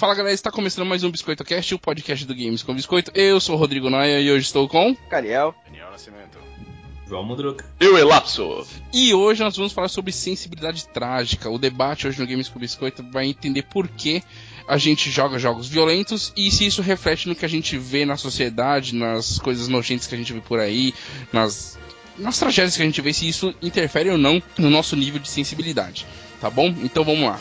Fala galera, está começando mais um Biscoito Cast, o podcast do Games com Biscoito. Eu sou o Rodrigo Noia e hoje estou com. Cariel. Daniel Nascimento. João Mudruca. Eu, Elapso. E hoje nós vamos falar sobre sensibilidade trágica. O debate hoje no Games com Biscoito vai entender por que a gente joga jogos violentos e se isso reflete no que a gente vê na sociedade, nas coisas nojentas que a gente vê por aí, nas, nas tragédias que a gente vê, se isso interfere ou não no nosso nível de sensibilidade. Tá bom? Então vamos lá.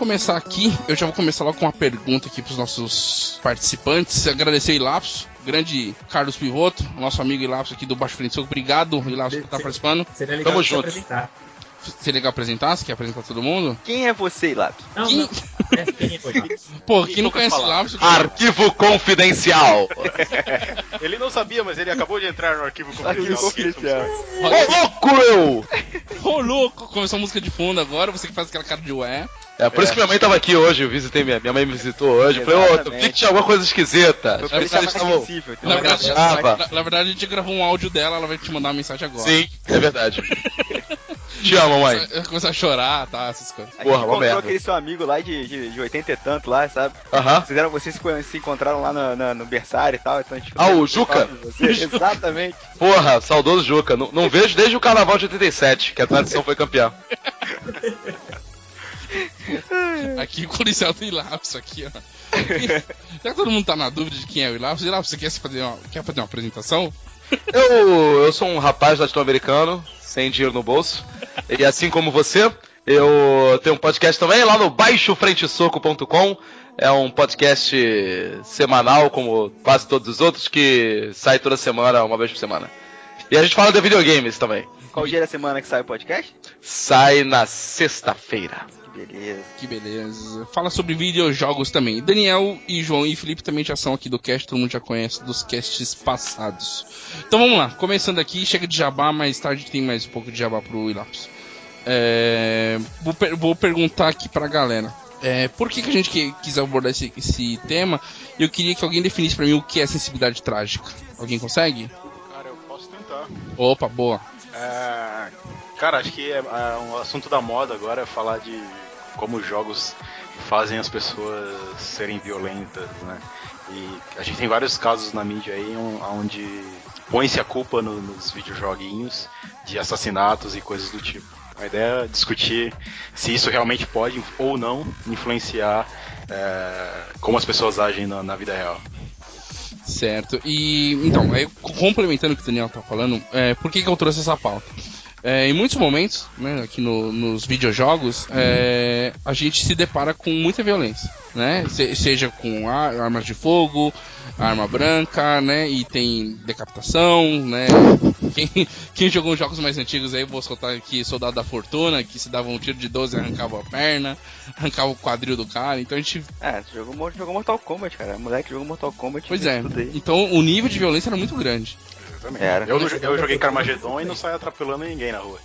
Começar aqui. Eu já vou começar logo com uma pergunta aqui para os nossos participantes. Agradecer o Ilapso, grande Carlos Pivoto, nosso amigo Ilapso aqui do Baixo Frente Soco. Obrigado, Ilapso, por estar participando. Seria legal Tamo junto. apresentar. Seria legal apresentar? Você quer apresentar todo mundo? Quem é você, Lato? Não, Quem- não. É, quem? Pô, Quem quem não conhece? Ilapso... Arquivo confidencial. Ele não sabia, mas ele acabou de entrar no arquivo confidencial. Ô, louco eu! Ô, louco! Começou a música de fundo agora, você que faz aquela cara de ué. É, por isso que minha mãe tava aqui hoje, eu visitei minha, minha mãe me visitou hoje. Eu falei, ô, tu vi que tinha alguma coisa esquisita. Foi Acho pra que estavam-. Na verdade, na, na verdade, a gente gravou um áudio dela, ela vai te mandar uma mensagem agora. Sim, é verdade. Te amo, mãe. Começar a chorar, tá? Essas coisas. A Porra, encontrou aquele seu amigo lá de, de, de 80 e tanto lá, sabe? Aham. Fizeram, vocês se, se encontraram lá no, no, no berçário e tal, então a gente Ah, o Juca? Exatamente. Porra, saudoso Juca. Não, não vejo desde o carnaval de 87, que a tradição foi campeã. Aqui com o Liceu do Ilapso, aqui, ó. Já que todo mundo tá na dúvida de quem é o Ilapso, Ilapso, você quer, se fazer uma, quer fazer uma apresentação? Eu, eu sou um rapaz latino-americano, sem dinheiro no bolso. E assim como você, eu tenho um podcast também lá no baixofrentesoco.com. É um podcast semanal, como quase todos os outros, que sai toda semana, uma vez por semana. E a gente fala de videogames também. Qual dia da semana que sai o podcast? Sai na sexta-feira. Que beleza. Que beleza. Fala sobre videojogos também. Daniel e João e Felipe também já são aqui do cast, todo mundo já conhece dos casts passados. Então vamos lá, começando aqui, chega de jabá, mais tarde tem mais um pouco de jabá pro Ilapso. É, vou, per- vou perguntar aqui pra galera. É, por que, que a gente que- quis abordar esse, esse tema? Eu queria que alguém definisse pra mim o que é sensibilidade trágica. Alguém consegue? Cara, eu posso tentar. Opa, boa. É, cara, acho que é, é um assunto da moda agora é falar de como os jogos fazem as pessoas serem violentas, né? E a gente tem vários casos na mídia aí on- onde põe-se a culpa no- nos videojoguinhos de assassinatos e coisas do tipo. A ideia é discutir se isso realmente pode ou não influenciar é, como as pessoas agem na, na vida real. Certo. E então, complementando o que o Daniel tá falando, é, por que, que eu trouxe essa pauta? É, em muitos momentos, né, aqui no- nos videojogos, é, a gente se depara com muita violência, né? Se- seja com ar- armas de fogo, arma branca, né? E tem decapitação, né? Quem, quem jogou jogos mais antigos aí, vou soltar aqui Soldado da Fortuna, que se dava um tiro de 12 e arrancava a perna, arrancava o quadril do cara. Então a gente É, jogou, jogou Mortal Kombat, cara. Moleque jogou Mortal Kombat. Pois é. Então o nível de violência era muito grande. Exatamente. Era. Eu, eu joguei Carmageddon e não saio atropelando ninguém na rua.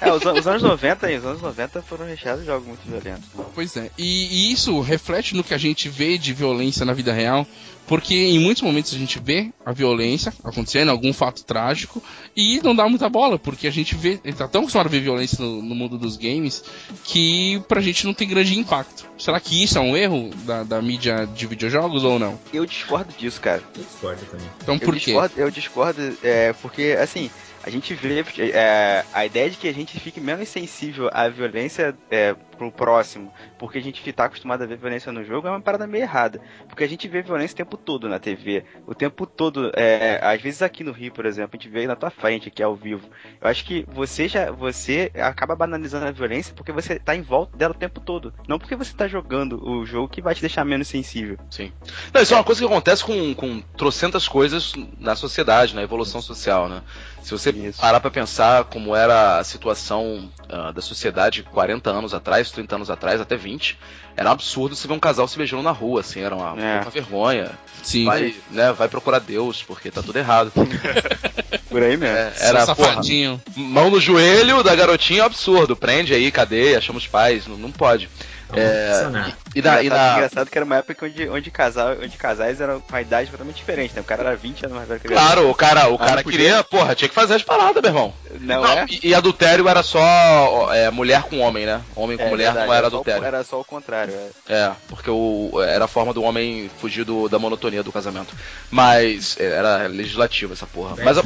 É, os, os anos 90 aí, os anos 90 foram recheados de jogos muito violentos. Pois é. E, e isso reflete no que a gente vê de violência na vida real, porque em muitos momentos a gente vê a violência acontecendo, algum fato trágico, e não dá muita bola, porque a gente vê, ele tá tão acostumado a ver violência no, no mundo dos games, que pra gente não tem grande impacto. Será que isso é um erro da, da mídia de videojogos ou não? Eu discordo disso, cara. Eu discordo também. Então Eu por quê? discordo, eu discordo é, porque, assim, a gente vê é, a ideia de que a gente fique menos sensível à violência é, pro próximo, porque a gente tá acostumado a ver violência no jogo, é uma parada meio errada. Porque a gente vê violência o tempo todo na TV. O tempo todo, é, às vezes aqui no Rio, por exemplo, a gente vê na tua frente, aqui ao vivo. Eu acho que você já, você acaba banalizando a violência porque você tá em volta dela o tempo todo. Não porque você tá jogando o jogo que vai te deixar menos sensível. Sim. Não, isso é uma coisa que acontece com, com trocentas coisas na sociedade, na evolução social, né? Se você Isso. parar pra pensar como era a situação ah, da sociedade 40 anos atrás, 30 anos atrás, até 20, era um absurdo você ver um casal se beijando na rua, assim, era uma, É. uma vergonha. Sim. Vai, né, vai procurar Deus, porque tá tudo errado. Por aí mesmo. É, era, porra, safadinho. mão no joelho da garotinha é um absurdo. Prende aí, cadeia, chama os pais, não, não pode. Vamos É, e, e na, e engraçado, na- engraçado que era uma época onde, onde, casal, onde casais eram com uma idade totalmente diferente, né? O cara era 20 anos mais velho que a Claro, o cara, o Ah, cara não podia? queria, porha, tinha que fazer as paradas, meu irmão. Não, é? E, e adultério era só é, mulher com homem, né? Homem com É mulher verdade, não era só o- adultério. Era só o contrário. É. É, porque o, era a forma do homem fugir do- da monotonia do casamento. Mas é, era legislativo essa porra. Mas a-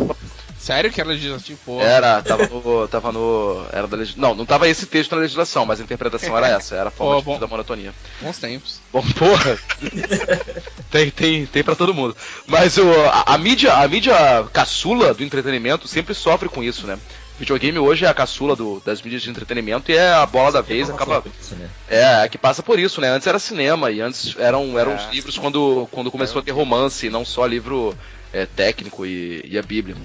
Sério que era legislativo? Pô. era, tava no. Tava no. Era da legis- Não, não tava esse texto na legislação, mas a interpretação era essa, era a forma Pô, de bom. da monotonia. Bons tempos. Bom, porra. tem, tem, tem pra todo mundo. Mas o, a, a mídia, a mídia caçula do entretenimento sempre sofre com isso, né? Videogame hoje é a caçula do- das mídias de entretenimento e é a bola da vez, acaba. Isso, né? É, é que passa por isso, né? Antes era cinema e antes eram, eram É. os livros quando, quando começou a ter romance, não só livro é, técnico e, e a Bíblia.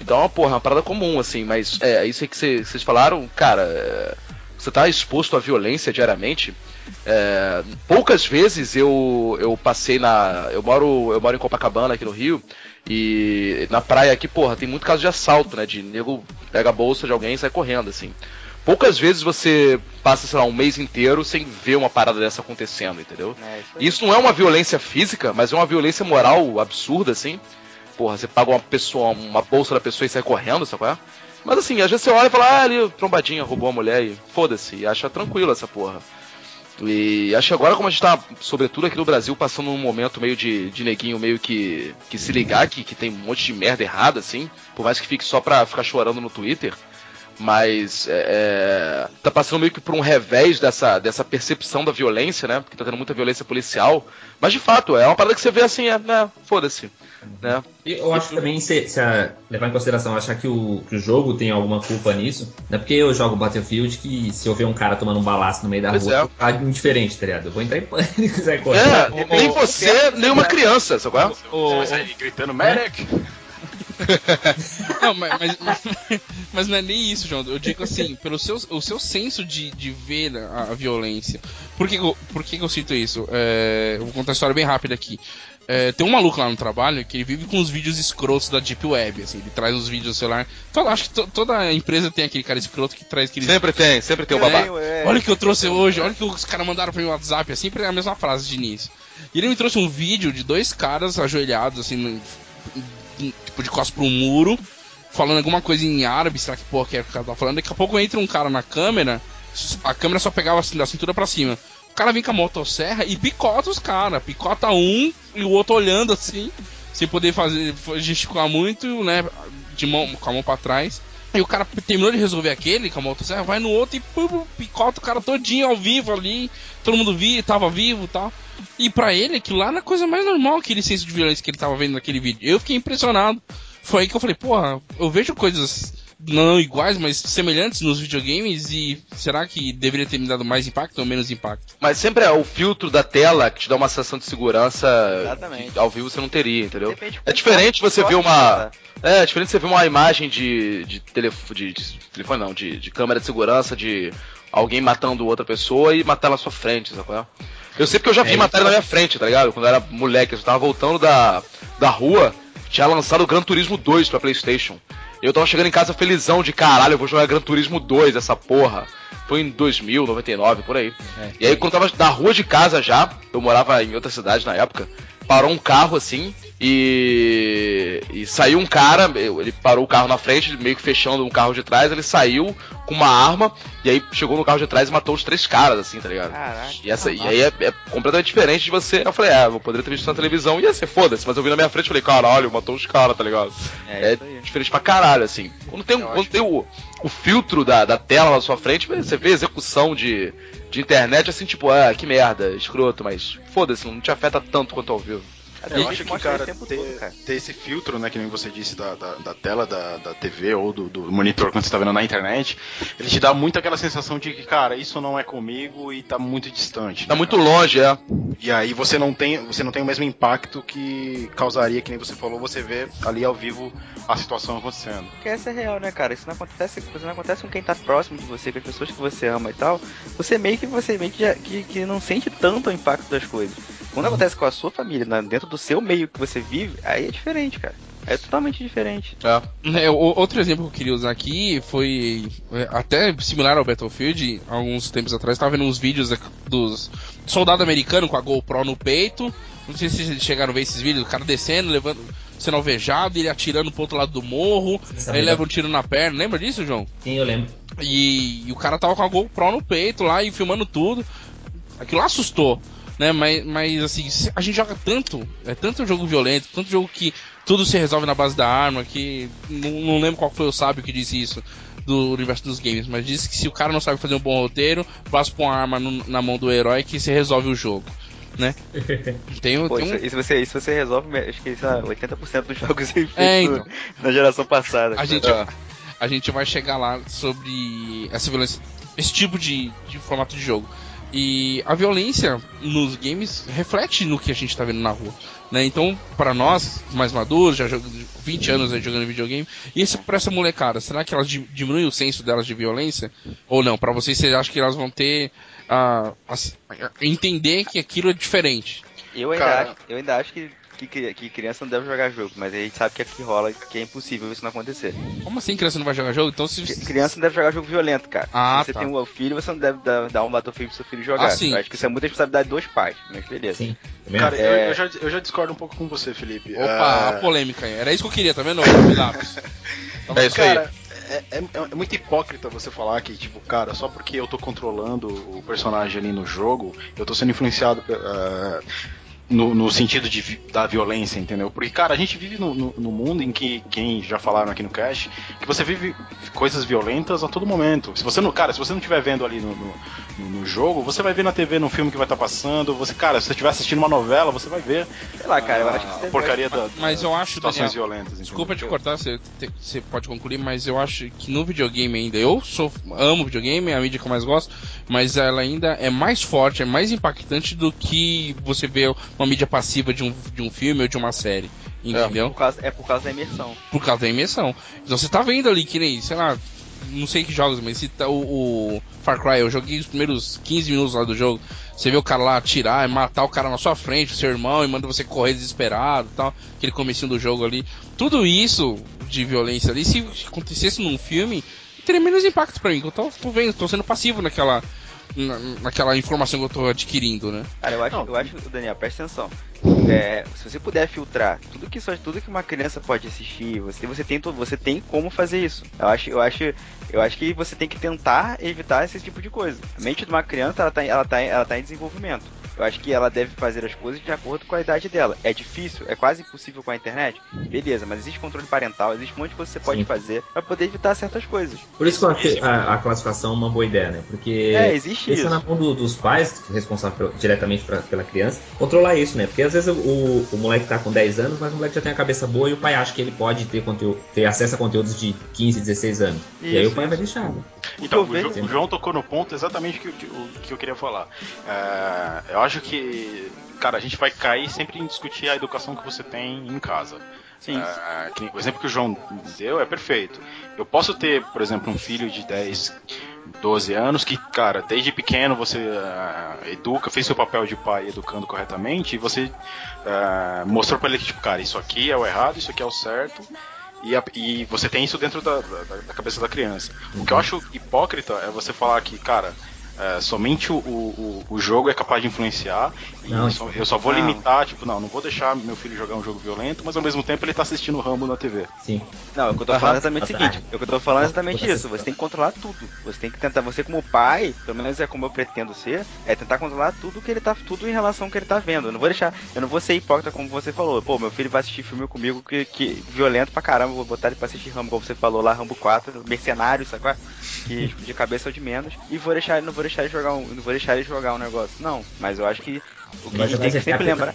Então, porra, é uma parada comum, assim, mas é isso aí que cê- vocês falaram, cara, é, você tá exposto à violência diariamente. É, poucas vezes eu, eu passei na. Eu moro, eu moro em Copacabana aqui no Rio. E na praia aqui, porra, tem muito caso de assalto, né? De nego pega a bolsa de alguém e sai correndo, assim. Poucas vezes você passa, sei lá, um mês inteiro sem ver uma parada dessa acontecendo, entendeu? É, isso. Isso não é uma violência física, mas é uma violência moral absurda, assim. Porra, você paga uma pessoa, uma bolsa da pessoa e sai correndo, sabe qual é? Mas assim, às vezes você olha e fala, ah, ali, trombadinha, roubou a mulher e foda-se, acha tranquilo essa porra. E acho que agora, como a gente tá, sobretudo aqui no Brasil, passando um momento meio de, de neguinho meio que, que se ligar que, que tem um monte de merda errada, assim, por mais que fique só pra ficar chorando no Twitter, mas é, é, tá passando meio que por um revés dessa, dessa percepção da violência, né? Porque tá tendo muita violência policial. Mas de fato, é uma parada que você vê assim, é, né? Foda-se. Né? E eu acho que também, se, se a- levar em consideração, achar que o, que o jogo tem alguma culpa nisso, não é porque eu jogo Battlefield que se eu ver um cara tomando um balaço no meio da Pois rua, é. eu ficar indiferente, tá ligado? Eu vou entrar em pânico sair correndo. É, nem você, nem uma criança, sabe é? Aí, gritando Medic! Não, mas, mas, mas não é nem isso, João. Eu digo assim, pelo seu, o seu senso de, de ver a, a violência. Por que, por que, eu cito isso? É, eu vou contar uma história bem rápida aqui. É, tem um maluco lá no trabalho que ele vive com os vídeos escrotos da Deep Web, assim, ele traz os vídeos do celular. Então, acho que to- toda empresa tem aquele cara escroto que traz aqueles Sempre tem, sempre tem o babá. tenho, é, Olha o que eu trouxe hoje, olha o que os caras mandaram pra mim no WhatsApp, é sempre a mesma frase de início. E ele me trouxe um vídeo de dois caras ajoelhados, assim, no- tipo de costas pra um muro, falando alguma coisa em árabe, será que porra que é o cara tá falando? Daqui a pouco entra um cara na câmera, a câmera só pegava assim da cintura pra cima. O cara vem com a motosserra e picota os caras, picota um e o outro olhando assim, sem poder fazer gesticular muito, né, de mão, com a mão pra trás. E o cara terminou de resolver aquele com a motosserra, vai no outro e pum, picota o cara todinho ao vivo ali. Todo mundo via, tava vivo e tal. E pra ele, aquilo lá era a coisa mais normal, aquele senso de violência que ele tava vendo naquele vídeo. Eu fiquei impressionado. Foi aí que eu falei, porra, eu vejo coisas não iguais, mas semelhantes nos videogames e será que deveria ter me dado mais impacto ou menos impacto? Mas sempre é o filtro da tela que te dá uma sensação de segurança Exatamente. que ao vivo você não teria, entendeu? Depende É diferente você ver uma. É, é diferente você ver uma imagem de, de, telefone, de, de telefone, não, de, de câmera de segurança de alguém matando outra pessoa e matar na sua frente, sabe qual é? Eu sei porque eu já vi É, matéria na minha frente, tá ligado? Quando eu era moleque, eu tava voltando da, da rua, tinha lançado o Gran Turismo 2 pra Playstation. Eu tava chegando em casa felizão de caralho, eu vou jogar Gran Turismo 2, essa porra. Foi em 2000, 99, por aí. E aí quando eu tava na rua de casa já, eu morava em outra cidade na época, parou um carro assim, E, e saiu um cara, ele parou o carro na frente, meio que fechando um carro de trás, ele saiu com uma arma e aí chegou no carro de trás e matou os três caras, assim, tá ligado? Caraca. E, essa, e aí é, é completamente diferente de você. Eu falei, ah, eu poderia ter visto isso na televisão, ia ser foda-se, mas eu vi na minha frente e falei, caralho, matou os caras, tá ligado? É É, diferente pra caralho, assim. Quando tem, quando acho tem o, o filtro da, da tela na sua frente, você vê execução de, de internet assim, tipo, ah, que merda, escroto, mas foda-se, não te afeta tanto quanto ao vivo. Eu acho que, cara, ter, todo, cara. ter esse filtro, né, que nem você disse, da, da, da tela da, da TV ou do, do monitor quando você tá vendo na internet, ele te dá muito aquela sensação de que, cara, isso não é comigo e tá muito distante. Tá né, muito cara? longe, é. E aí você não tem, você não tem o mesmo impacto que causaria, que nem você falou, você ver ali ao vivo a situação acontecendo. Porque essa é real, né, cara? Isso não acontece, isso não acontece com quem tá próximo de você, com as pessoas que você ama e tal. Você meio que você meio que, já- que, que não sente tanto o impacto das coisas. Quando acontece com a sua família, na- dentro do seu meio que você vive, aí é diferente, cara. É totalmente diferente. é. É, o- outro exemplo que eu queria usar aqui foi é, até similar ao Battlefield. Alguns tempos atrás estava vendo uns vídeos dos soldado americano com a GoPro no peito. Não sei se vocês chegaram a ver esses vídeos, o cara descendo, levando, sendo alvejado, ele atirando pro outro lado do morro, sabe aí leva um tiro na perna. Lembra disso, João? Sim, eu lembro. E, e o cara tava com a GoPro no peito lá e filmando tudo. Aquilo lá assustou, né? Mas, mas assim, a gente joga tanto, é tanto jogo violento, tanto jogo que tudo se resolve na base da arma, que não, não lembro qual foi o sábio que disse isso do universo dos games, mas disse que se o cara não sabe fazer um bom roteiro, basta pôr uma arma no- na mão do herói que se resolve o jogo, né? Tem, Pô, tem um, isso você, isso você resolve, acho que isso é 80% dos jogos É, então. na geração passada. a gente, É. a gente vai chegar lá sobre essa violência, esse tipo de, de formato de jogo. E a violência nos games reflete no que a gente tá vendo na rua. Né? Então, para nós, mais maduros, já jogando 20 anos aí jogando videogame, e esse, pra essa molecada, será que elas di- diminuem o senso delas de violência? Ou não? Para vocês, vocês acham que elas vão ter. a a- entender que aquilo é diferente? Eu ainda, Cara. acho, eu ainda acho que, que, que criança não deve jogar jogo, mas a gente sabe que aqui rola, que é impossível isso não acontecer. Como assim criança não vai jogar jogo? Então, se. Cri- Criança não deve jogar jogo violento, cara. Ah, se você tá. tem um filho, você não deve dar, dar um Battlefield pro seu filho jogar. Ah, sim. Eu acho que isso é muita responsabilidade dos pais, mas beleza. Sim. Cara, acho. eu, É. eu já, eu já discordo um pouco com você, Felipe. Opa, É, a polêmica aí. Era isso que eu queria, tá vendo, Lápis? É isso aí. Cara, é, é- é muito hipócrita você falar que, tipo, cara, só porque eu tô controlando o personagem ali no jogo, eu tô sendo influenciado eh, no, no sentido de, vi- da violência, entendeu? Porque, cara, a gente vive no, no- no mundo em que, quem já falaram aqui no cast, que você vive coisas violentas a todo momento. Se você não, cara, se você não estiver vendo ali no, no, jogo, você vai ver na TV, no filme que vai estar passando, você, cara, se você estiver assistindo uma novela, você vai ver Sei lá, cara, eu acho que isso deve- porcaria da, Mas eu acho, situações Daniel, violentas. Desculpa te entendeu? cortar, você, te- você pode concluir, mas eu acho que no videogame ainda, eu sou, amo videogame, é a mídia que eu mais gosto, mas ela ainda é mais forte, é mais impactante do que você vê uma mídia passiva de um, de um filme ou de uma série. Entendeu? Por causa, é por causa da imersão. Por causa da imersão. Então você tá vendo ali que nem, sei lá, não sei que jogos, mas se tá, o, o Far Cry, eu joguei os primeiros 15 minutos lá do jogo. Você vê o cara lá atirar e matar o cara na sua frente, o seu irmão, e manda você correr desesperado e tal. Aquele comecinho do jogo ali. Tudo isso de violência ali, se acontecesse num filme, teria menos impacto pra mim. que Eu tô, tô vendo, tô sendo passivo naquela, na- naquela informação que eu tô adquirindo, né? Cara, eu acho, Não. eu acho, Daniel, presta atenção. É, se você puder filtrar tudo que só tudo que uma criança pode assistir, você, você tem você tem como fazer isso. Eu acho, eu acho, eu acho que você tem que tentar evitar esse tipo de coisa. A mente de uma criança, ela tá, ela tá, ela tá em desenvolvimento. Eu acho que ela deve fazer as coisas de acordo com a idade dela. É difícil, é quase impossível com a internet. Beleza, mas existe controle parental, existe um monte de coisa que você pode Sim. fazer pra poder evitar certas coisas. Por isso que eu achei a, a classificação uma boa ideia, né? Porque É, existe isso é isso. na mão do- dos pais, responsável diretamente pra- pela criança, controlar isso, né? Porque às vezes o, o moleque tá com 10 anos, mas o moleque já tem a cabeça boa e o pai acha que ele pode ter, conteúdo, ter acesso a conteúdos de 15, 16 anos. e aí Isso, o pai vai isso. deixar. né? Então, o, o João tocou no ponto exatamente que, o- o que eu queria falar. É, eu acho que, cara, a gente vai cair sempre em discutir a educação que você tem em casa. Sim. É, que nem- o exemplo que o João deu é perfeito. Eu posso ter, por exemplo, um filho de 10, 12 anos que, cara, desde pequeno você ah, educa, fez seu papel de pai educando corretamente e você ah, mostrou pra ele que, tipo, cara, isso aqui é o errado, isso aqui é o certo. E, a- e você tem isso dentro da, da- da cabeça da criança. O que eu acho hipócrita é você falar que, cara, é, somente o, o, o jogo é capaz de influenciar e Não, só- eu só vou não. limitar, tipo, não, não vou deixar meu filho jogar um jogo violento, mas ao mesmo tempo ele tá assistindo o Rambo na TV. Sim. Não, o que eu tô falando é exatamente o seguinte. O que eu tô falando é exatamente Nossa, isso. Você tem que controlar tudo. Você tem que tentar, você como pai, pelo menos é como eu pretendo ser, é tentar controlar tudo que ele tá, tudo em relação ao que ele tá vendo. Eu não vou deixar, eu não vou ser hipócrita como você falou. Pô, meu filho vai assistir filme comigo que, que violento pra caramba, vou botar ele pra assistir Rambo, como você falou lá, Rambo 4, Mercenário, sabe qual é? Que de cabeça ou de menos. E vou deixar, não vou deixar ele jogar um, não vou deixar ele jogar um negócio. Não, mas eu acho que o que a gente tem que sempre lembrar.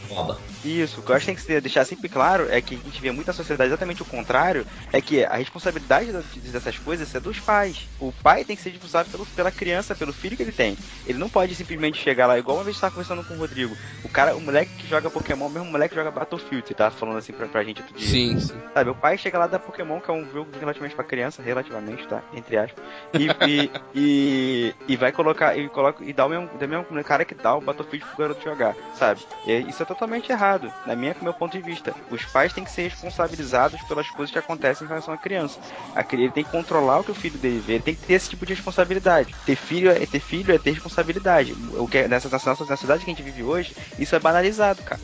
Isso, o que eu acho que tem que deixar sempre claro é que a gente vê muito na sociedade exatamente o contrário, é que a responsabilidade da- dessas coisas é dos pais. O pai tem que ser responsável pelo- pela criança, pelo filho que ele tem. Ele não pode simplesmente chegar lá, igual uma vez eu tava conversando com o Rodrigo. O cara, o moleque que joga Pokémon, o mesmo moleque que joga Battlefield, você tava falando assim pra, pra gente outro dia. Sim, sim. Sabe, o pai chega lá da Pokémon, que é um jogo relativamente pra criança, relativamente, tá? Entre aspas. E, e, e, e vai colocar, e coloca, e dá o mesmo, dá o mesmo cara que dá o Battlefield pro garoto jogar, sabe? E isso é totalmente errado, na minha, meu ponto de vista. Os pais têm que ser responsabilizados pelas coisas que acontecem em relação à criança. A cri- ele tem que controlar o que o filho dele vê, ele tem que ter esse tipo de responsabilidade. Ter filho é ter filho é ter responsabilidade. O que é, nessa, nessa, na cidade que a gente vive hoje, isso é banalizado, cara.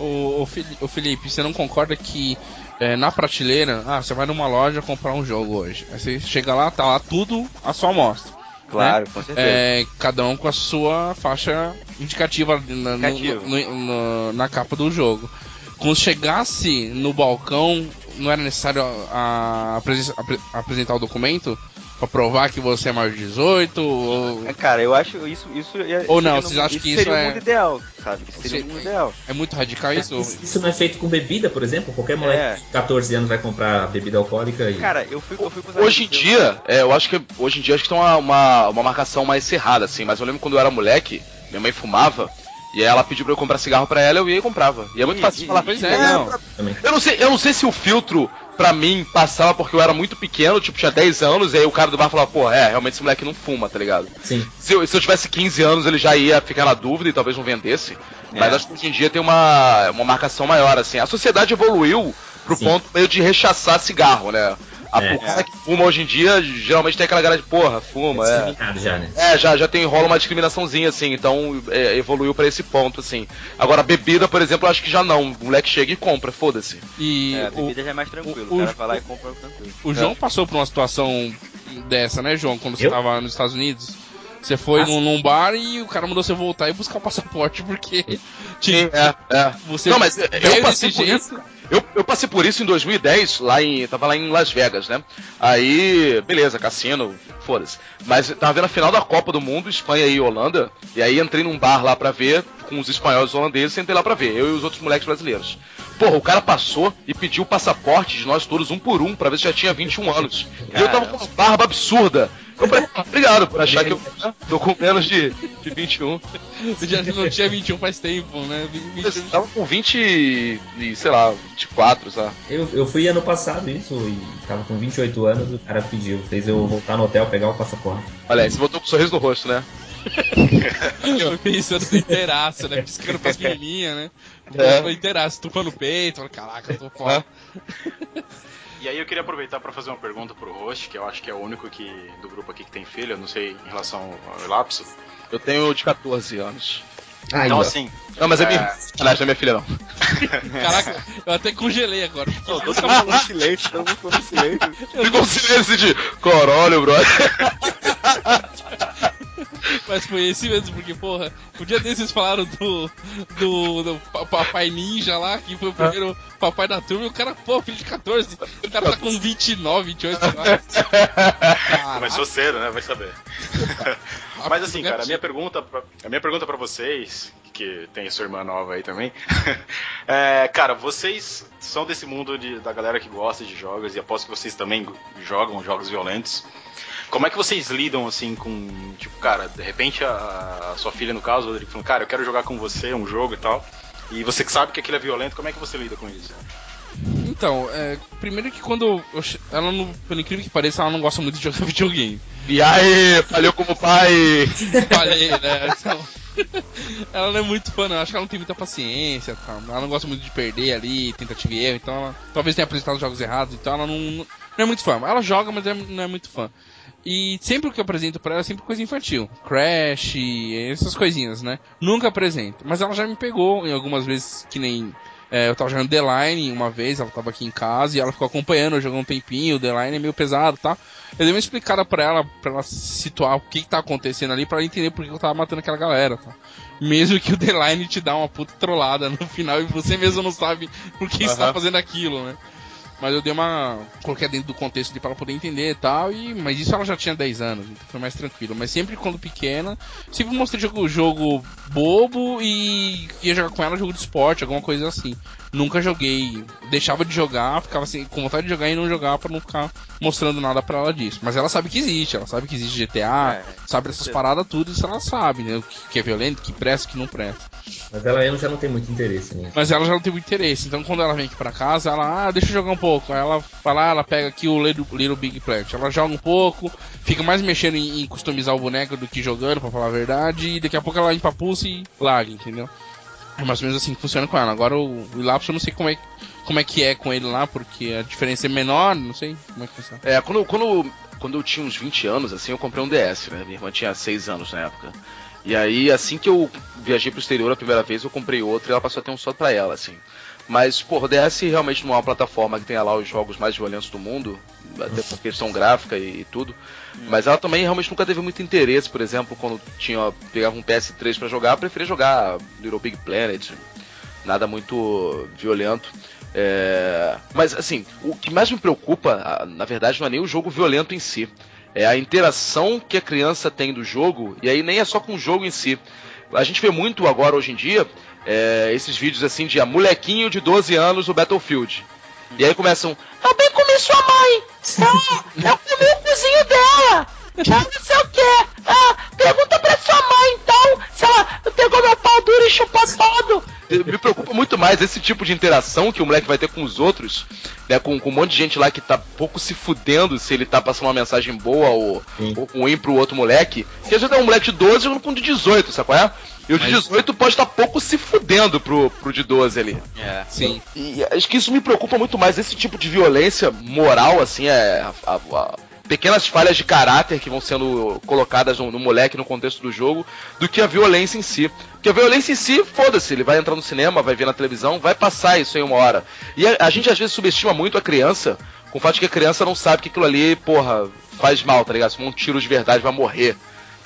Fili- ô, Felipe, você não concorda que é, na prateleira, ah, você vai numa loja comprar um jogo hoje. Aí você chega lá, tá lá tudo à sua mostra. Claro, com certeza. É, cada um com a sua faixa indicativa na, no- no- na capa do jogo. Quando chegasse no balcão, não era necessário a, apresen- apre- apresentar o documento pra provar que você é maior de 18 ou É, Cara, eu acho isso. isso é- Ou não, vocês no- acham que isso seria é- o mundo ideal, sabe? Isso seria Você- o mundo ideal. é muito radical isso? Isso, isso não é feito com bebida, por exemplo? Qualquer moleque É. de 14 anos vai comprar bebida alcoólica e. Cara, eu fui, eu fui com os Hoje em dia, é, eu acho que hoje em dia acho que tem uma, uma, uma marcação mais cerrada, assim, mas eu lembro quando eu era moleque, minha mãe fumava, e aí ela pediu pra eu comprar cigarro pra ela, eu ia e comprava. E é muito fácil de ih, falar. pois é, não. Eu não sei, eu não sei se o filtro pra mim passava porque eu era muito pequeno, tipo, tinha 10 anos, e aí o cara do bar falava, pô, é, realmente esse moleque não fuma, tá ligado? Sim. Se eu, se eu tivesse 15 anos, ele já ia ficar na dúvida e talvez não vendesse. É. Mas acho que hoje em dia tem uma, uma marcação maior, assim. A sociedade evoluiu pro Sim. ponto meio de rechaçar cigarro, né? A É. porra que fuma hoje em dia, geralmente tem aquela galera de porra, fuma, é. discriminado já, né? É, já, já tem rola uma discriminaçãozinha, assim, então é, evoluiu pra esse ponto, assim. Agora, bebida, por exemplo, eu acho que já não. O moleque chega e compra, foda-se. E É, a o, bebida já é mais tranquilo. o- O, cara o- vai lá e compra tranquilo. o João passou por uma situação dessa, né, João? Quando você Eu? tava nos Estados Unidos. Você foi num, num bar e o cara mandou você voltar e buscar o passaporte porque te- É, é. você Não, mas eu passei por jeito. isso. Eu, eu passei por isso em 2010, lá em. Tava lá em Las Vegas, né? Aí, beleza, cassino, foda-se. Mas tava vendo a final da Copa do Mundo, Espanha e Holanda. E aí entrei num bar lá pra ver, com os espanhóis e holandeses, sentei lá pra ver, eu e os outros moleques brasileiros. Porra, o cara passou e pediu o passaporte de nós todos um por um, pra ver se já tinha 21 anos. E eu tava com uma barba absurda. Eu falei, "Ah, obrigado por achar que eu tô com menos de, de 21. Você já não tinha 21 faz tempo, né? Vi- Eu 21 tava com 20 e, sei lá, 24, sabe? Eu, eu fui ano passado isso e tava com 28 anos, o cara pediu, fez eu voltar no hotel pegar o passaporte. Olha aí, você botou com um sorriso no rosto, né? Foi pensando inteiraço, né? Piscando pras menininhas, né? É. Foi inteiraço, estufando o peito, falando, caraca, eu tô foda. E aí eu queria aproveitar para fazer uma pergunta pro host, que eu acho que é o único que, do grupo aqui que tem filho, eu não sei em relação ao lapso. Eu tenho de 14 anos. Aí, Então assim, Não, mas é, É. minha. Aliás, não é minha filha, não. Caraca, eu até congelei agora. Todo mundo falou silêncio, todo mundo falou silêncio. Ficou um silêncio de corolho, brother. Mas foi esse mesmo, porque, porra, o dia desses vocês falaram do, do, do pa- Papai Ninja lá, que foi o primeiro papai da turma, e o cara, pô, filho de 14, o cara tá com 29, 28 anos. começou cedo, né? Vai saber. Mas assim, cara, a minha pergunta, pra, a minha pergunta para vocês, que tem sua irmã nova aí também, é, cara, vocês são desse mundo de- da galera que gosta de jogos e aposto que vocês também jogam jogos violentos. Como é que vocês lidam assim com, tipo, cara, de repente a, a sua filha no caso, Rodrigo, falando, cara, eu quero jogar com você um jogo e tal, e você que sabe que aquilo é violento, como é que você lida com isso? Então, é, primeiro que quando eu ela não, pelo incrível que pareça, ela não gosta muito de jogar videogame. E aí, falhou como pai. Falei, né? Então, ela não é muito fã, não. Acho que ela não tem muita paciência, tal. Ela não gosta muito de perder ali, tentativa e erro, então ela talvez tenha apresentado jogos errados, então ela não, não é muito fã. Ela joga, mas é- não é muito fã. E sempre que eu apresento pra ela é sempre coisa infantil. Crash, essas coisinhas, né? Nunca apresento. Mas ela já me pegou em algumas vezes que nem. É, eu tava jogando The Line uma vez, ela tava aqui em casa e ela ficou acompanhando, eu joguei um tempinho, o The Line é meio pesado e tal. Eu dei uma explicada pra ela, pra ela situar o que que tá acontecendo ali, pra ela entender por que eu tava matando aquela galera, tá? Mesmo que o The Line te dá uma puta trollada no final e você mesmo não sabe por que você tá fazendo aquilo, né? Mas eu dei uma. coloquei dentro do contexto pra ela poder entender e tal. E, mas isso ela já tinha 10 anos, então foi mais tranquilo. Mas sempre quando pequena, sempre mostrei jogo, jogo bobo e ia jogar com ela jogo de esporte, alguma coisa assim. Nunca joguei. Deixava de jogar, ficava assim, com vontade de jogar e não jogar pra não ficar mostrando nada pra ela disso. Mas ela sabe que existe, ela sabe que existe GTA, É, sabe essas paradas tudo, isso ela sabe, né? O que, que é violento, o que presta, o que não presta. Mas ela mesmo já não tem muito interesse nisso. Mas ela já não tem muito interesse. Então quando ela vem aqui pra casa, ela, ah, deixa eu jogar um pouco. Aí ela fala, ah, ela pega aqui o Little, Little Big Planet. Ela joga um pouco, fica mais mexendo em, em customizar o boneco do que jogando, pra falar a verdade. E daqui a pouco ela empapulsa e larga, entendeu? É mais ou menos assim que funciona com ela. Agora o, o Lapso eu não sei como é, como é que é com ele lá, porque a diferença é menor, não sei como é que funciona. É, quando, quando, quando eu tinha uns 20 anos, assim, eu comprei um DS, né? Minha irmã tinha 6 anos na época. E aí, assim que eu viajei pro exterior a primeira vez, eu comprei outro e ela passou a ter um só pra ela, assim. Mas, porra, o DS realmente não é uma plataforma que tenha lá os jogos mais violentos do mundo, até por questão gráfica e, e tudo. Mas ela também realmente nunca teve muito interesse, por exemplo, quando tinha pegava um PS3 pra jogar, preferia jogar Little Big Planet, nada muito violento. É, Mas assim, o que mais me preocupa, na verdade, não é nem o jogo violento em si. É a interação que a criança tem do jogo, e aí nem é só com o jogo em si. A gente vê muito agora, hoje em dia, é, esses vídeos assim de a molequinho de 12 anos no Battlefield. E aí começam, eu bem comi sua mãe! Eu, comi o cozinho dela! Já não sei o que! Ah, pergunta pra sua mãe então se ela pegou meu pau duro e chupou todo! Me preocupa muito mais esse tipo de interação que o moleque vai ter com os outros, né? Com, com um monte de gente lá que tá pouco se fudendo se ele tá passando uma mensagem boa ou, Sim. ou ruim pro outro moleque. Porque às vezes é um moleque de 12 jogando com um de 18, sabe qual é? E o de Mas- 18 pode estar pouco se fudendo pro, pro de 12 ali. É. Sim. E acho que isso me preocupa muito mais, esse tipo de violência moral, assim, é. a- a- a- pequenas falhas de caráter que vão sendo colocadas no, no moleque no contexto do jogo, do que a violência em si. Porque a violência em si, foda-se, ele vai entrar no cinema, vai ver na televisão, vai passar isso em uma hora. E a, a gente às vezes subestima muito a criança, com o fato de que a criança não sabe que aquilo ali, porra, faz mal, tá ligado? Se for um tiro de verdade, vai morrer.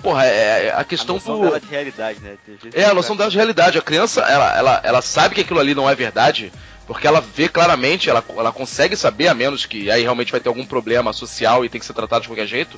Porra, é, é a A questão noção do. dela de realidade, né? É, a noção dela de realidade. A criança, ela, ela, ela sabe que aquilo ali não é verdade, porque ela vê claramente, ela, ela consegue saber, a menos que aí realmente vai ter algum problema social e tem que ser tratado de qualquer jeito,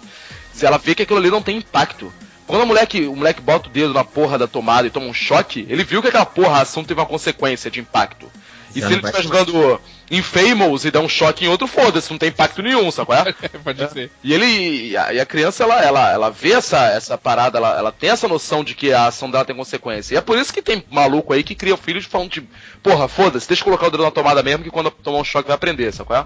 se ela vê que aquilo ali não tem impacto. Quando o moleque, o moleque bota o dedo na porra da tomada e toma um choque, ele viu que aquela porra, a ação teve uma consequência de impacto. E se não ele estiver jogando Infamous e der um choque em outro, foda-se, não tem impacto nenhum, sabe qual é? Pode ser. E ele. E a, e a criança, ela, ela, ela vê essa, essa parada, ela, ela tem essa noção de que a ação dela tem consequência. E é por isso que tem maluco aí que cria filhos falando de. Porra, foda-se, deixa eu colocar o dedo na tomada mesmo, que quando tomar um choque vai aprender, sabe qual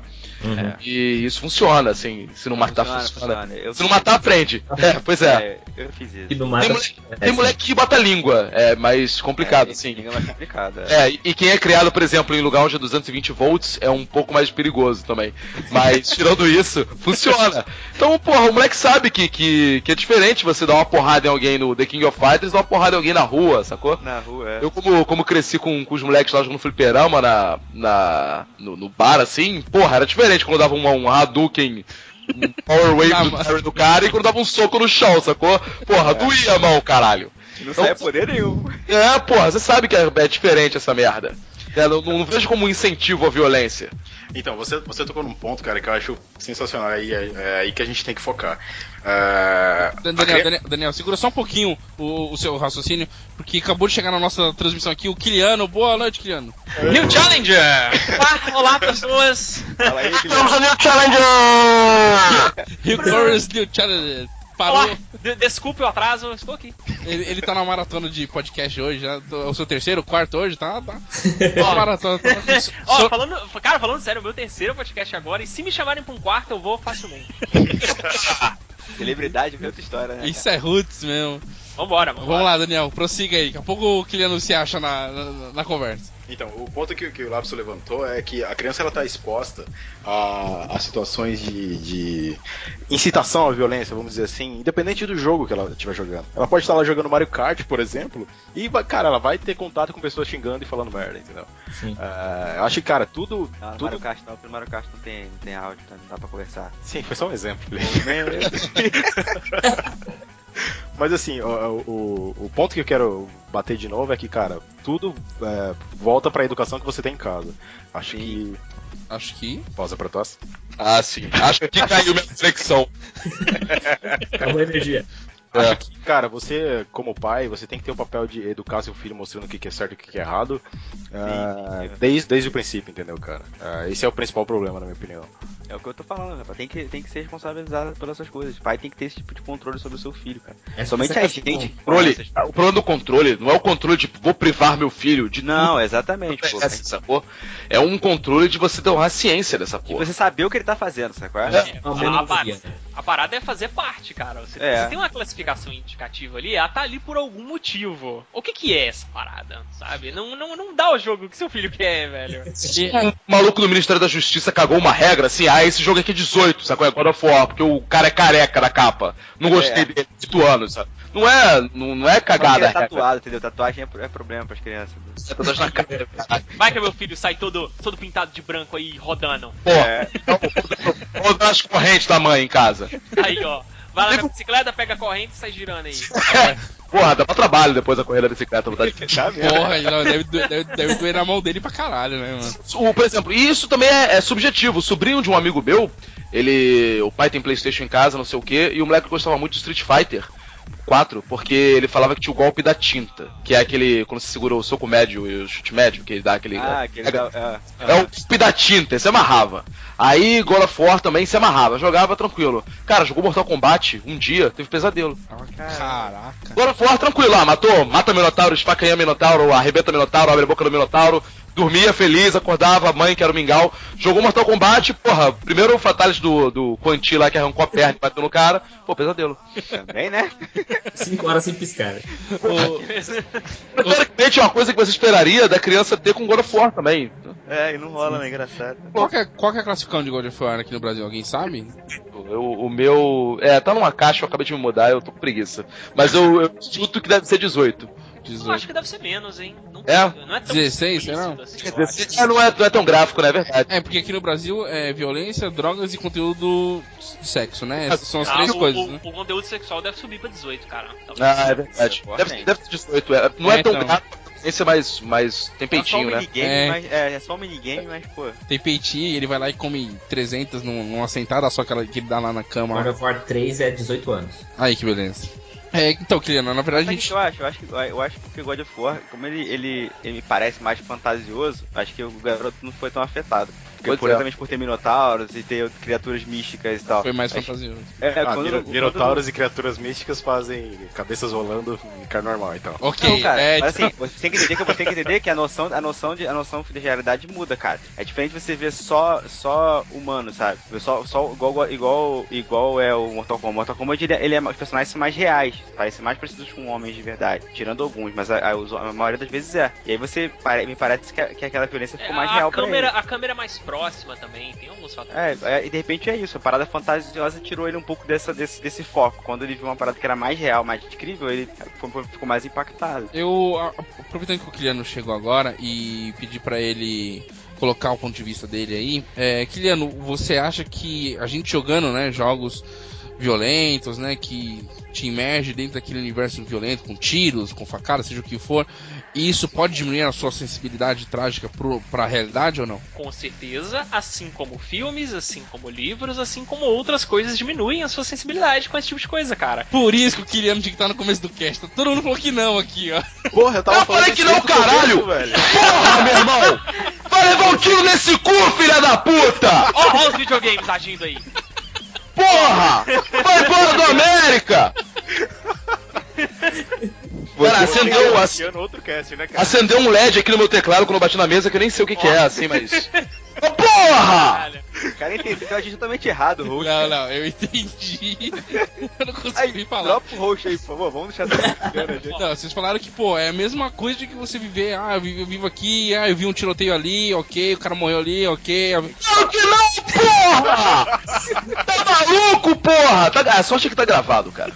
é? Uhum. E isso funciona, assim. Se não matar, Funciona, funciona. funciona. Eu Se não matar, aprende. É, pois é. É, eu fiz isso. E Tem, moleque, é, tem moleque que bota a língua, é mais complicado, é, assim. É mais complicado. É. É, e- e quem é criado, por exemplo, em lugar onde é 220 volts é um pouco mais perigoso também. Mas, tirando isso, funciona. Então, porra, o moleque sabe que, que, que é diferente você dar uma porrada em alguém no The King of Fighters e dar uma porrada em alguém na rua, sacou? Na rua, é. Eu, como, como cresci com, com os moleques lá jogando fliperama na, na, no, no bar, assim, porra, era diferente quando eu dava uma, um Hadouken, um Power Wave Ah, do, mas- do cara e quando dava um soco no chão, sacou? Porra, doía a mão, caralho. Não Então- sai poder nenhum. É, porra, você sabe que é, é diferente essa merda. É, não, não vejo como um incentivo à violência. Então, você, você tocou num ponto, cara, que eu acho sensacional. Aí, é, é aí que a gente tem que focar. É, a Daniel, cri- Daniel, Daniel, segura só um pouquinho o, o seu raciocínio, porque acabou de chegar na nossa transmissão aqui o Kiliano. Boa noite, Kiliano. New Challenger! Olá, olá pessoas! Fala aí, Guilherme. Rio Glorious New Challenge. Parou. Olá, de- desculpe o atraso, eu estou aqui. Ele, ele tá na maratona de podcast hoje, já. É o seu terceiro, quarto hoje, tá? Tá. Tá maratona. Tá. Ó, So- falando, cara, falando sério, o meu terceiro podcast agora, e se me chamarem pra um quarto, eu vou facilmente. Celebridade é outra história, né? Isso é roots mesmo. Vambora, Vamos vambora. lá, Daniel, prossiga aí. Daqui a pouco o Kiliano se acha na, na, na conversa. Então, o ponto que, que o Lapso levantou é que a criança ela está exposta a, a situações de, de incitação à violência, vamos dizer assim, independente do jogo que ela estiver jogando. Ela pode estar lá jogando Mario Kart, por exemplo, e, cara, ela vai ter contato com pessoas xingando e falando merda, entendeu? Sim. É, eu acho que, cara, tudo. Não, tudo... Mario Kart não, porque Mario Kart não tem, não tem áudio, tá? não dá pra conversar. Sim, foi só um exemplo. Mas assim, o, o, o ponto que eu quero bater de novo é que, cara, tudo é, volta pra educação que você tem em casa. Acho que. Acho que. Pausa pra tosse. Ah, sim. Acho que caiu minha reflexão. Acabou a energia. É. Acho que, cara, você, como pai, você tem que ter o papel de educar seu filho mostrando o que é certo e o que é errado. sim. desde, desde o princípio, entendeu, cara? Ah, esse é o principal problema, na minha opinião. É o que eu tô falando, rapaz. Tem que, tem que ser responsabilizado pelas suas coisas. O pai tem que ter esse tipo de controle sobre o seu filho, cara. É Somente essa a gente. Controle, o problema do controle não é o controle de vou privar meu filho de Não, exatamente, tudo pô. que acontece, sacou? É um controle de você tomar ciência dessa porra. Você saber o que ele tá fazendo, sacou? É, Uma a, monitoria. parada, a parada é fazer parte, cara. Você, É. você tem uma classificação indicativa ali, ela tá ali por algum motivo. O que que é essa parada, sabe? Não, não, não dá o jogo que seu filho quer, velho. Um maluco no Ministério da Justiça cagou uma regra assim, ah, esse jogo aqui é 18, sacou? É God of War, porque o cara é careca na capa. Não gostei É. dele, 18 anos, sabe? Não é, não, não é cagada. é regra. tatuado, entendeu? Tatuagem é, é problema pras crianças. É tatuagem na cara. Vai que meu filho sai todo, todo pintado de branco aí, rodando. Pô, vou dar as correntes da mãe em casa. Aí, ó. Vai lá na bicicleta, pega a corrente e sai girando aí. Porra, dá pra trabalho depois a correr da bicicleta. Vontade de... Tá mesmo? Porra, não, deve, deve, deve doer na mão dele pra caralho, né, mano? O, por exemplo, e isso também é, é subjetivo. O sobrinho de um amigo meu, ele. O pai tem Playstation em casa, não sei o que, e o moleque gostava muito de Street Fighter 4, porque ele falava que tinha o golpe da tinta, que é aquele. Quando você segura o soco médio e o chute médio, que ele dá aquele. Ah, aquele pega- da. É, É o golpe da tinta, ele se amarrava. Aí God of War também se amarrava, jogava tranquilo. Cara, jogou Mortal Kombat um dia, teve pesadelo. Caraca. God of War tranquilo, ah, matou, mata Minotauro, esfaqueia Minotauro, arrebenta Minotauro, abre a boca do Minotauro, dormia feliz, acordava, a mãe que era o Mingau, jogou Mortal Kombat, porra, primeiro o Fatality do, do Quanti lá que arrancou a perna e bateu no cara, pô, pesadelo. também, né? Cinco horas sem piscar. O- Teoricamente é uma coisa que você esperaria da criança ter com God of War também. É, e não rola, né? Engraçado. qual, que é, qual que é a classificação de God of War aqui no Brasil? Alguém sabe? Eu, o meu. É, tá numa caixa, eu acabei de me mudar, eu tô com preguiça. Mas eu, eu chuto que deve ser 18. Eu 18. acho que deve ser menos, hein? Não, É? não é tão 16, será? explícito assim, eu é, não, é, não é tão gráfico, né? É verdade. É, porque aqui no Brasil é violência, drogas e conteúdo de sexo, né? Essas são as Ah, três o, coisas, o- né? o conteúdo sexual deve subir pra 18, cara. Talvez. Ah, é verdade. Deve, tem. deve ser 18. É, não é, É, tão então. gráfico, esse é mais, mais. Tem É só um peitinho, né? minigame, É. mas. É, é só um minigame, mas, pô. Tem peitinho e ele vai lá e come 300 num- numa sentada só que, ela, que ele dá lá na cama. God of War 3 é 18 anos. Aí que beleza. É, então, Kiliano, na verdade a o que gente. eu acho? Eu acho que, eu acho que o God of War, como ele, ele, ele me parece mais fantasioso, acho que o garoto não foi tão afetado. Por, é. exatamente por ter minotauros e ter criaturas místicas e tal. Foi mais fantasioso. É, Ah, quando, miro- quando- Minotauros e criaturas místicas fazem cabeças rolando em cara normal, então. Ok, Não, cara, é. mas assim, você tem que entender que você tem que entender que a noção, a noção de a noção de realidade muda, cara. É diferente você ver só só humano, sabe? Ver Só, só igual, igual igual é o Mortal Kombat. Mortal Kombat ele, ele é os personagens são mais reais, parecem mais parecidos com homens de verdade, tirando alguns, mas a, a- a maioria das vezes é. E aí você me parece que, a- que aquela violência É, ficou mais a, real pra câmera, ele. a câmera é mais próxima também, tem alguns fatores. É, é, e de repente é isso, a parada fantasiosa tirou ele um pouco dessa, desse, desse foco. Quando ele viu uma parada que era mais real, mais incrível, ele ficou, mais impactado. Eu, aproveitando que o Kiliano chegou agora e pedir pra ele colocar o ponto de vista dele aí, é, Kiliano, você acha que a gente jogando, né, jogos violentos, né, que te imerge dentro daquele universo violento, com tiros, com facadas, seja o que for, isso pode diminuir a sua sensibilidade trágica pro, pra realidade ou não? Com certeza, assim como filmes, assim como livros, assim como outras coisas diminuem a sua sensibilidade com esse tipo de coisa, cara. Por isso que o Kiliano tinha que estar no começo do cast. Todo mundo falou que não aqui, ó. Porra, eu tava Eu falei que não, caralho! começo, velho. Porra, meu irmão! Vai levar um tiro nesse cu, filha da puta! Ó, ó os videogames agindo aí. Porra! Vai embora do América! Cara, acendeu, ac- outro cast, né, cara? acendeu um LED aqui no meu teclado quando eu bati na mesa que eu nem sei o que, que é, assim, mas. Ô, Porra! Caralho. cara entendeu a gente totalmente errado, host. Não, não, eu entendi. eu não consegui Aí, falar. dropa o host aí, por favor. Vamos deixar essa gente. Não, vocês falaram que, pô, é a mesma coisa de que você viver, ah, eu vivo, eu vivo aqui, ah, eu vi um tiroteio ali, ok, o cara morreu ali, ok. Claro que não, porra! Tá maluco, porra? Tá, a sorte é que tá gravado, cara.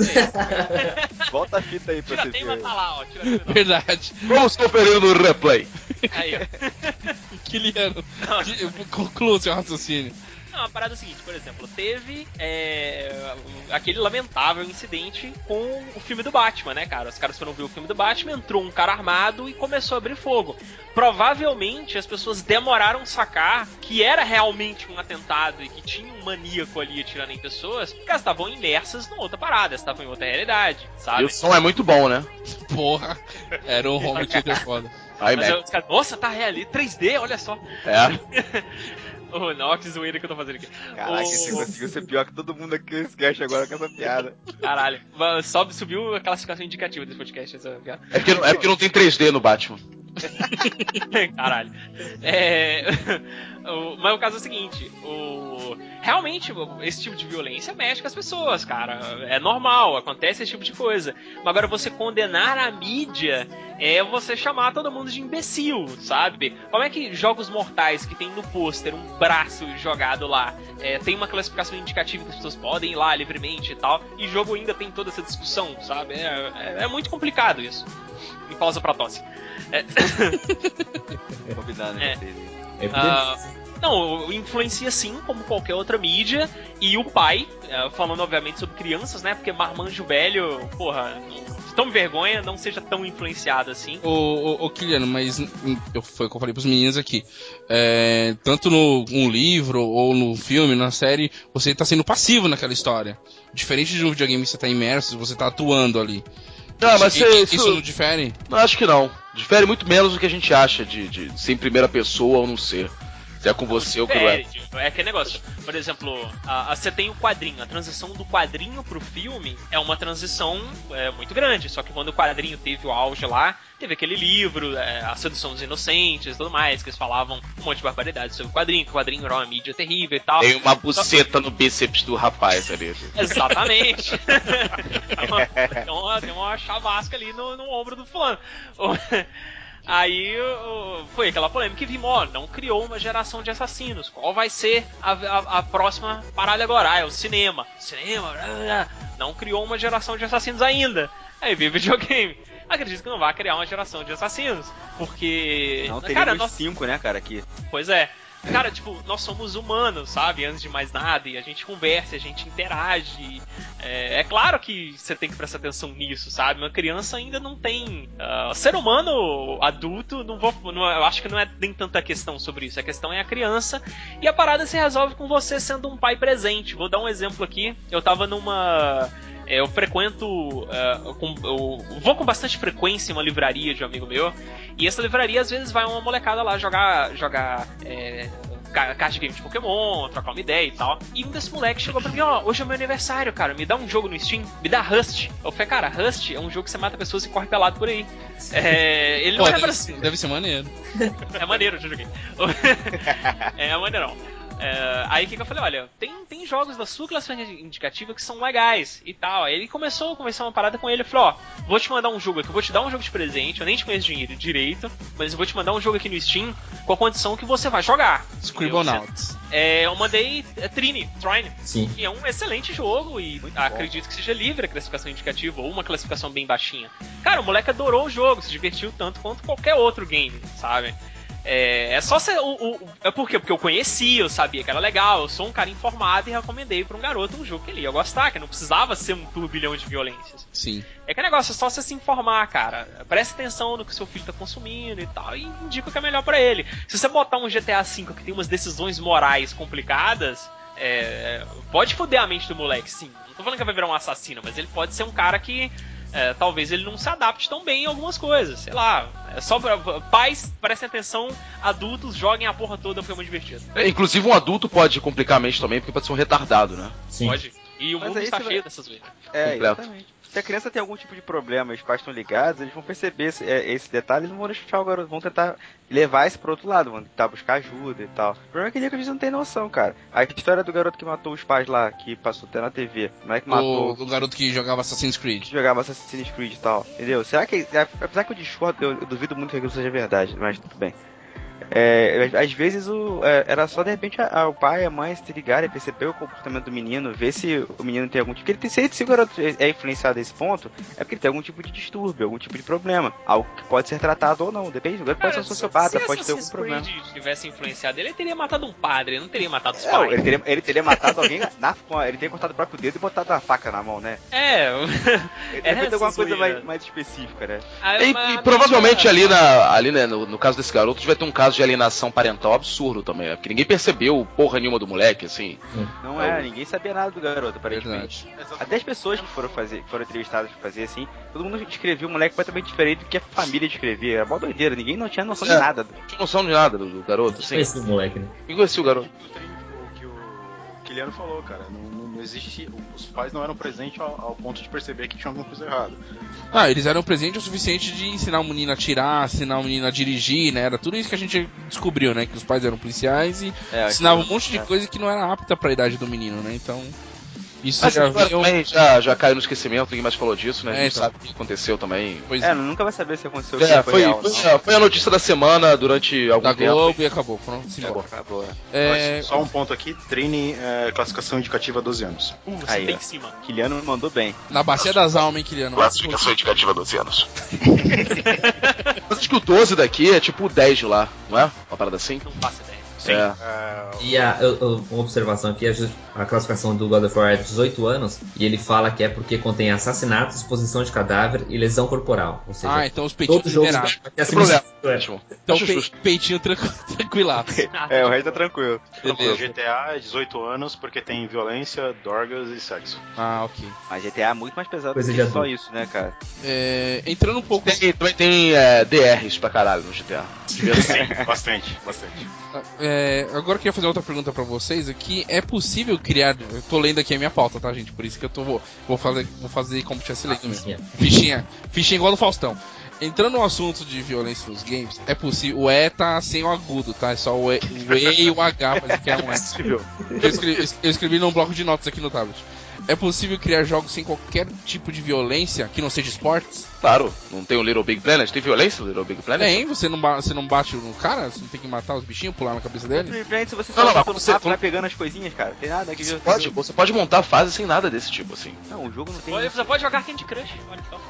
Volta a fita aí pra Tira você tem, ver. mas tá lá, ó. Tira tem, Verdade. Vamos conferir no replay. Aí, ó. Kiliano, que- conclua seu raciocínio. Não, a parada é a seguinte, por exemplo, teve é, aquele lamentável incidente com o filme do Batman, né, cara? Os caras foram ver o filme do Batman, entrou um cara armado e começou a abrir fogo. Provavelmente as pessoas demoraram a sacar que era realmente um atentado e que tinha um maníaco ali atirando em pessoas, porque elas estavam imersas numa outra parada, elas estavam em outra realidade, E sabe? o som é muito bom, né? Porra, era um home theater foda. Mas iMac. os caras, nossa, tá real ali, 3D, olha só. É. Ô, não, que zoeira que eu tô fazendo aqui. Caraca, você conseguiu ser pior que todo mundo aqui nesse cast agora com essa piada. Caralho, Mas sobe, subiu a classificação indicativa desse podcast, essa piada. É porque, não- é porque não tem 3D no Batman. Caralho. É. o- Mas o caso é o seguinte: o... realmente esse tipo de violência mexe com as pessoas, cara. É normal, acontece esse tipo de coisa. Mas agora você condenar a mídia é você chamar todo mundo de imbecil, sabe? Como é que jogos mortais que tem no pôster um braço jogado lá é, tem uma classificação indicativa que as pessoas podem ir lá livremente e tal, e jogo ainda tem toda essa discussão, sabe? É, é- é muito complicado isso. E pausa pra tosse. É, É. aí. É Ah, não, influencia sim, como qualquer outra mídia. E o pai, eh, falando obviamente sobre crianças, né? Porque marmanjo velho, porra, tome vergonha, não seja tão influenciado assim. Ô, ô, ô Kiliano, mas hum, eu, foi o que eu falei pros meninos aqui. É, tanto no um livro, ou no filme, na série, você tá sendo passivo naquela história. Diferente de um videogame que você tá imerso, você tá atuando ali. Não, mas você- isso, isso- não difere? Não, acho que não. Difere muito menos do que a gente acha de, de ser em primeira pessoa ou não ser. Se é com você ou com o É aquele negócio. Por exemplo, a- a- você tem o quadrinho. A transição do quadrinho pro filme é uma transição é, muito grande. Só que quando o quadrinho teve o auge lá, teve aquele livro, é, A Sedução dos Inocentes e tudo mais, que eles falavam um monte de barbaridades sobre o quadrinho, que o quadrinho era uma mídia terrível e tal. Tem uma buceta no bíceps do rapaz ali. Exatamente. tem, uma, tem, uma, tem uma chavasca ali no, no ombro do fulano. Aí foi aquela polêmica e vimos, ó, não criou uma geração de assassinos. Qual vai ser a, a- a próxima parada agora? Ah, é o cinema. Cinema, blá, blá, não criou uma geração de assassinos ainda. Aí veio videogame. Acredito que não vai criar uma geração de assassinos. Porque. Não cara, teríamos nós, cinco, né, cara, aqui. Pois é. Cara, tipo, nós somos humanos, sabe? Antes de mais nada, e a gente conversa, a gente interage. É, é claro que você tem que prestar atenção nisso, sabe? Uma criança ainda não tem. ah, ser humano adulto, não vou. Não, eu acho que não é nem tanta questão sobre isso. A questão é a criança. E a parada se resolve com você sendo um pai presente. Vou dar um exemplo aqui. Eu tava numa. É, Eu frequento. ah, com- eu vou com bastante frequência em uma livraria de um amigo meu. E essa livraria, às vezes, vai uma molecada lá jogar, jogar é, ca- card game de Pokémon, trocar uma ideia e tal. E um desses moleques chegou pra mim, ó, hoje é meu aniversário, cara, me dá um jogo no Steam, me dá Rust. Eu falei, cara, Rust é um jogo que você mata pessoas e corre pelado por aí. É, ele não Pô, é pra... deve, ser- deve ser maneiro. É maneiro, eu já joguei. é maneirão. É, aí o que, que eu falei, olha, tem, tem jogos da sua classificação indicativa que são legais e tal. Aí ele começou a conversar uma parada com ele, falou, ó, vou te mandar um jogo aqui, eu vou te dar um jogo de presente, eu nem te conheço dinheiro direito, mas eu vou te mandar um jogo aqui no Steam com a condição que você vai jogar. Scribblenauts. É, eu mandei é, Trini, Trine, Sim. que é um excelente jogo e acredito que seja livre a classificação indicativa ou uma classificação bem baixinha. Cara, o moleque adorou o jogo, se divertiu tanto quanto qualquer outro game, sabe? É, é só ser. O, o- é por quê? Porque eu conhecia, eu sabia que era legal, eu sou um cara informado e recomendei pra um garoto um jogo que ele ia gostar, que não precisava ser um turbilhão de violências. Sim. É que negócio, é só você se informar, cara. Preste atenção no que seu filho tá consumindo e tal, e indica o que é melhor pra ele. Se você botar um GTA V que tem umas decisões morais complicadas, é, pode foder a mente do moleque, sim. Não tô falando que vai virar um assassino, mas ele pode ser um cara que é, talvez ele não se adapte tão bem em algumas coisas. Sei lá. É só pra, pais, prestem atenção, adultos, joguem a porra toda porque é muito divertido. É, inclusive um adulto pode complicar a mente também, porque pode ser um retardado, né? Sim. Pode. E o Mas mundo está cheio vai- dessas vezes. É, Completo. exatamente. Se a criança tem algum tipo de problema e os pais estão ligados, eles vão perceber esse, é, esse detalhe e não vão deixar o garoto, vão tentar levar isso pro outro lado, vão tentar buscar ajuda e tal. O problema é que eles não tem noção, cara. A história do garoto que matou os pais lá, que passou até na TV, não é que O, matou o garoto que jogava Assassin's Creed. que jogava Assassin's Creed e tal, entendeu? Será que, apesar que eu discordo, eu, eu duvido muito que aquilo seja verdade, mas tudo bem. É, às vezes o, é, era só de repente a- a- o pai e a mãe se ligarem, perceber o comportamento do menino, ver se o menino tem algum tipo. Porque ele tem, se, se o garoto é influenciado a esse ponto, é porque ele tem algum tipo de distúrbio, algum tipo de problema. Algo que pode ser tratado ou não, depende. O garoto pode ser um sociopata, se pode ter algum problema. Creed tivesse influenciado ele, ele teria matado um padre, ele não teria matado os Não, pais. ele teria, ele teria matado alguém na Ele teria cortado o próprio dedo e botado a faca na mão, né? É, Ele É, feito alguma coisa mais, mais específica, né? Aí, E, e provavelmente ali, na, ali né, no, no caso desse garoto, vai ter um caso de alienação parental absurdo também, né? Porque ninguém percebeu porra nenhuma do moleque, assim. Não é, ninguém sabia nada do garoto, aparentemente. Até as pessoas que foram fazer, foram entrevistadas pra fazer assim, todo mundo descrevia um moleque completamente diferente do que a família descrevia. Era mó doideira, ninguém não tinha noção É. de nada. Não tinha noção de nada do, do garoto, assim. Esse moleque, né? Quem conhecia o garoto? O o que o Kiliano falou, cara. Não, não, existe. Os pais não eram presentes ao, ao ponto de perceber que tinha alguma coisa errada. Ah, eles eram presentes o suficiente de ensinar o menino a atirar, ensinar o menino a dirigir, né? Era tudo isso que a gente descobriu, né? Que os pais eram policiais e É, ensinavam um monte de é. coisa que não era apta pra idade do menino, né? Então. Isso Mas já também já, já caiu no esquecimento, ninguém mais falou disso, né? A É, gente então. sabe o que aconteceu também. Pois É, nunca vai saber se aconteceu o que É, foi, foi, real. foi, não. foi a notícia da semana durante algum da tempo. Globo e acabou. Pronto, simbora. Acabou. É, Mas Só um ponto aqui: treine é, classificação indicativa 12 anos. Uh, você Aí, tem ó. em cima. Kiliano me mandou bem. na Bacia das Almas, hein, Kiliano? indicativa 12 anos. Mas acho que o 12 daqui é tipo o 10 de lá, não é? Uma parada assim? Não ideia. Sim. É. é, E a, eu- eu- uma observação aqui, a, a classificação do God of War é 18 anos, e ele fala que é porque contém assassinato, exposição de cadáver e lesão corporal. Ou seja, Ah, então os peitinhos liberados. é. Ótimo. Então pe- peitinho tranqu- tranquilaço. É, o resto tá tranquilo. o Beleza. GTA é 18 anos porque tem violência, drogas e sexo. Ah, ok. Mas GTA é muito mais pesado Coisa do que só isso, né, cara? É, entrando um pouco. Tem, também tem é, DRs pra caralho no GTA. Ter bastante, bastante. É, agora eu queria fazer outra pergunta pra vocês aqui. É possível criar. Eu tô lendo aqui a minha pauta, tá, gente? Por isso que eu tô, vou, vou, fazer, vou fazer como tivesse lendo mesmo. Sim, é. Fichinha. Fichinha igual do Faustão. Entrando no assunto de violência nos games, é possível. O E tá sem o agudo, tá? É só o E, o e e o H, mas que é um S. Eu escrevi, eu escrevi num bloco de notas aqui no tablet. É possível criar jogos sem qualquer tipo de violência que não seja esportes? Claro, não tem o Little Big Planet? Tem violência no Little Big Planet? Tem, você não, você não bate no cara? Você não tem que matar os bichinhos, pular na cabeça dele? Simplesmente se você Não, só não, no você- papo, vai pegando as coisinhas, cara. Tem nada que Você pode, você pode montar fase sem nada desse tipo, assim. Não, o jogo não tem. Você pode jogar Candy Crush, olha só.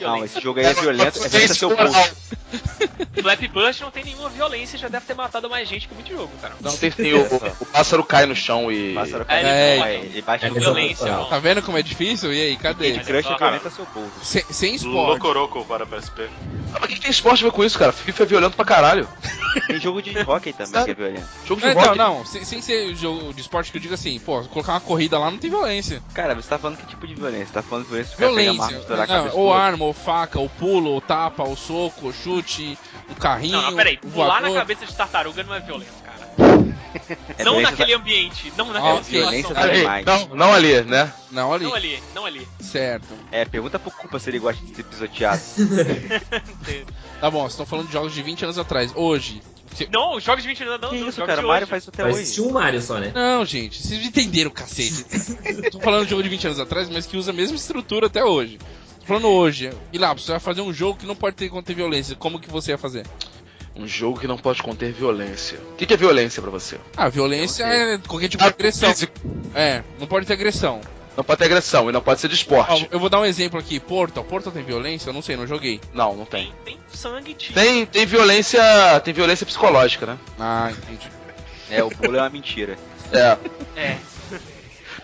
Não Não, esse jogo aí é violento. É violento seu moral. Flappy Bush não tem nenhuma violência, já deve ter matado mais gente que muito jogo, cara. Não, tem, tem o, o pássaro cai no chão e. Pássaro É, cai ele no chão, ele bate É violência, não. Tá vendo como é difícil? E aí, cadê? Candy Crush é Cara. violento seu bolso. Sem, sem esporte. Locoroco para PSP. Ah, mas o que, que tem esporte a ver com isso, cara? FIFA é violento pra caralho. Tem jogo de hockey também que é violento. Jogo de Não, não, rock. não, sem, sem ser jogo de esporte que eu digo assim, pô, colocar uma corrida lá não tem violência. Cara, você tá falando que tipo de violência? Você tá falando de violência Violência. estourar a Não, ou arma, ou faca, ou pulo, ou tapa, ou soco, ou chute, um carrinho. Não, não, peraí. um Pular na cabeça de tartaruga não é violência, cara. É não naquele ambiente, não naquela ok. Violência Ali, animais. não, não ali, né? Não, ali. Não ali, não ali. Certo. É, pergunta pro Culpa se ele gosta de ser pisoteado. Tá bom, vocês estão falando de jogos de 20 anos atrás. Hoje. se- Não, os jogos de 20 anos não, que não, isso, jogos cara? de Mario hoje. faz isso até Vai hoje. existir um Mario só, né? Não, gente, vocês entenderam, cacete. Tô falando de jogo de 20 anos atrás, mas que usa a mesma estrutura até hoje. Falando hoje. E lá, você vai fazer um jogo que não pode ter conter violência. Como que você ia fazer? Um jogo que não pode conter violência. O que, que é violência pra você? Ah, violência é qualquer tipo de agressão. físico. É, não pode ter agressão. Não pode ter agressão e não pode ser de esporte. eu vou dar um exemplo aqui. Portal. Portal tem violência? Eu não sei, não joguei. Não, não tem. Tem, tem sangue, tiro. Tem, tem violência. Tem violência psicológica, né? Ah, entendi. É, o pulo é uma mentira. É. É.